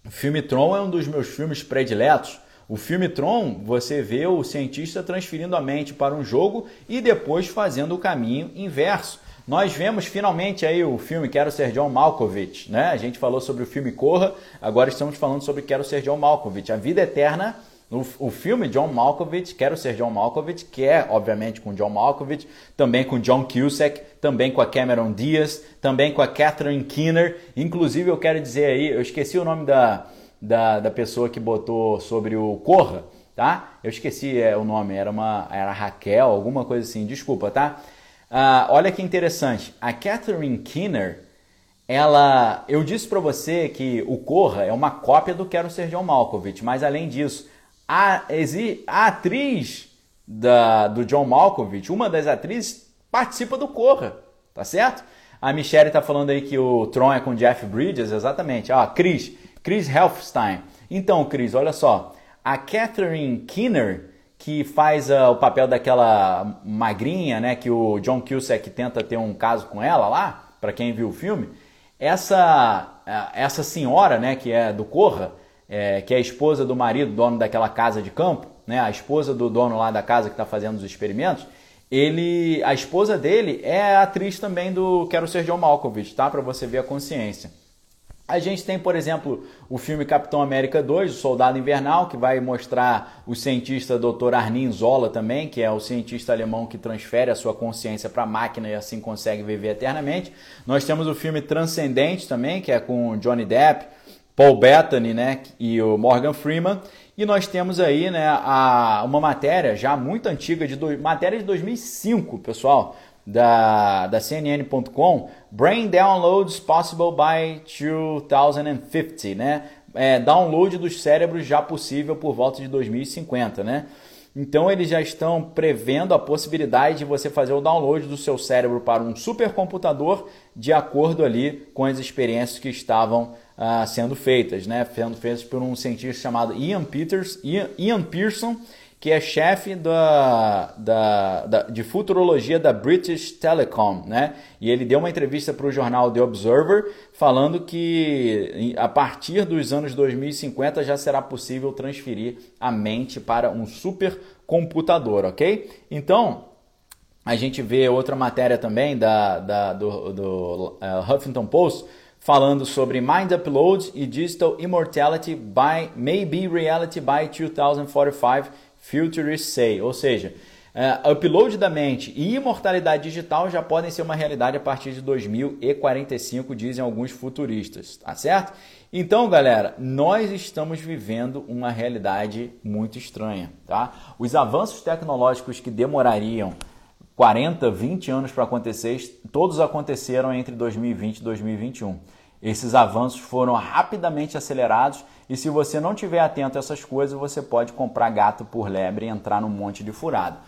O filme Tron é um dos meus filmes prediletos. O filme Tron, você vê o cientista transferindo a mente para um jogo e depois fazendo o caminho inverso. Nós vemos finalmente aí o filme Quero Ser John Malkovich, né? A gente falou sobre o filme Corra, agora estamos falando sobre Quero Ser John Malkovich. A vida eterna no, o filme John Malkovich, Quero Ser John Malkovich, que é, obviamente, com John Malkovich, também com John Cusack, também com a Cameron Diaz, também com a Catherine Keener. Inclusive, eu quero dizer aí, eu esqueci o nome da, da, da pessoa que botou sobre o Corra, tá? Eu esqueci é, o nome, era, uma, era Raquel, alguma coisa assim, desculpa, tá? Ah, olha que interessante, a Catherine Keener, ela, eu disse para você que o Corra é uma cópia do Quero Ser John Malkovich, mas além disso, a, a atriz da, do John Malkovich, uma das atrizes, participa do Corra, tá certo? A Michelle tá falando aí que o Tron é com Jeff Bridges, exatamente. Ah, Chris, Chris Helfstein. Então, Chris, olha só. A Catherine Keener, que faz uh, o papel daquela magrinha, né, que o John Cusack tenta ter um caso com ela lá, para quem viu o filme, essa, uh, essa senhora, né, que é do Corra, é, que é a esposa do marido, dono daquela casa de campo, né, a esposa do dono lá da casa que está fazendo os experimentos, ele, a esposa dele é atriz também do Quero Ser John Malkovich, tá? Para você ver a consciência. A gente tem, por exemplo, o filme Capitão América 2, o Soldado Invernal, que vai mostrar o cientista Dr. Arnim Zola também, que é o cientista alemão que transfere a sua consciência para a máquina e assim consegue viver eternamente. Nós temos o filme Transcendente também, que é com Johnny Depp, Paul Bettany, né, e o Morgan Freeman. E nós temos aí, né, a, uma matéria já muito antiga de do, matéria de 2005, pessoal, da, da CNN.com, Brain Downloads Possible by 2050, né? É, download dos cérebros já possível por volta de 2050, né? Então eles já estão prevendo a possibilidade de você fazer o download do seu cérebro para um supercomputador de acordo ali com as experiências que estavam uh, sendo feitas, né? Sendo feitas por um cientista chamado Ian Peters, Ian, Ian Pearson, que é chefe da, da, da, de futurologia da British Telecom, né? E ele deu uma entrevista para o jornal The Observer falando que a partir dos anos 2050 já será possível transferir a mente para um supercomputador, ok? Então, a gente vê outra matéria também da, da do, do uh, Huffington Post falando sobre Mind Upload e Digital Immortality by may be reality by 2045 Futurists Say, ou seja, uh, upload da mente e imortalidade digital já podem ser uma realidade a partir de 2045, dizem alguns futuristas, tá certo? Então, galera, nós estamos vivendo uma realidade muito estranha, tá? Os avanços tecnológicos que demorariam 40, 20 anos para acontecer, todos aconteceram entre 2020 e 2021. Esses avanços foram rapidamente acelerados e se você não tiver atento a essas coisas, você pode comprar gato por lebre e entrar num monte de furado.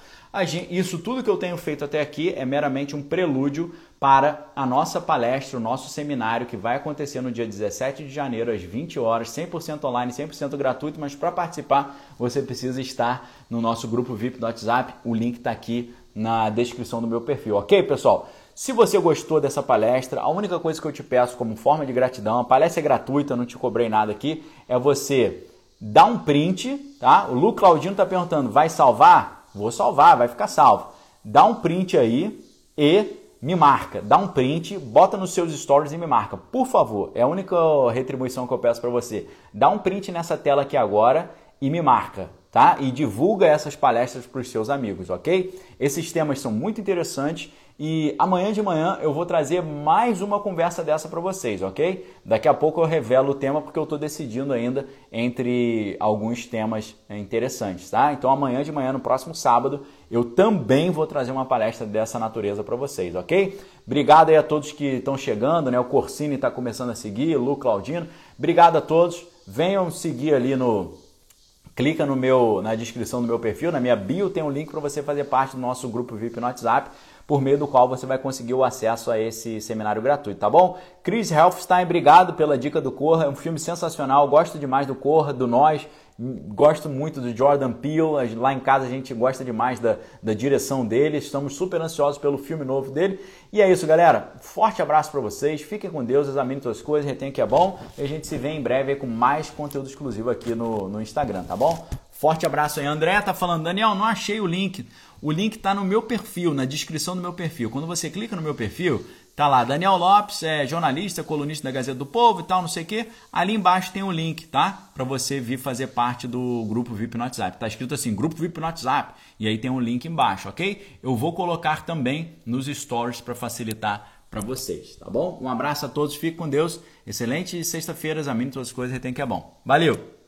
Isso tudo que eu tenho feito até aqui é meramente um prelúdio para a nossa palestra, o nosso seminário que vai acontecer no dia 17 de janeiro às 20 horas, 100% online, 100% gratuito, mas para participar você precisa estar no nosso grupo VIP do WhatsApp. O link está aqui na descrição do meu perfil, ok, pessoal? Se você gostou dessa palestra, a única coisa que eu te peço como forma de gratidão, a palestra é gratuita, não te cobrei nada aqui, é você dar um print, tá? O Lu Claudino está perguntando, vai salvar? Vou salvar, vai ficar salvo. Dá um print aí e me marca. Dá um print, bota nos seus stories e me marca. Por favor, é a única retribuição que eu peço para você. Dá um print nessa tela aqui agora e me marca tá? E divulga essas palestras para os seus amigos, ok? Esses temas são muito interessantes e amanhã de manhã eu vou trazer mais uma conversa dessa para vocês, ok? Daqui a pouco eu revelo o tema porque eu estou decidindo ainda entre alguns temas interessantes, tá? Então amanhã de manhã, no próximo sábado, eu também vou trazer uma palestra dessa natureza para vocês, ok? Obrigado aí a todos que estão chegando, né? O Corsini está começando a seguir, Lu Claudino. Obrigado a todos. Venham seguir ali no clica no meu, na descrição do meu perfil, na minha bio tem um link para você fazer parte do nosso grupo VIP no WhatsApp, por meio do qual você vai conseguir o acesso a esse seminário gratuito, tá bom? Chris Helfstein, obrigado pela dica do Corra, é um filme sensacional, gosto demais do Corra, do Nós, Gosto muito do Jordan Peele, lá em casa a gente gosta demais da, da direção dele, estamos super ansiosos pelo filme novo dele. E é isso, galera. Forte abraço para vocês, fiquem com Deus, examinem suas coisas, retém que é bom. E a gente se vê em breve com mais conteúdo exclusivo aqui no, no Instagram, tá bom? Forte abraço aí. André tá falando, Daniel, não achei o link. O link está no meu perfil, na descrição do meu perfil. Quando você clica no meu perfil, Tá lá, Daniel Lopes, é jornalista, colunista da Gazeta do Povo e tal, não sei o quê. Ali embaixo tem um link, tá? Para você vir fazer parte do grupo VIP no WhatsApp. Tá escrito assim, grupo VIP no WhatsApp. E aí tem um link embaixo, ok? Eu vou colocar também nos stories para facilitar para vocês, tá bom? Um abraço a todos, fique com Deus. Excelente sexta-feira, examine todas as coisas, retém que é bom. Valeu!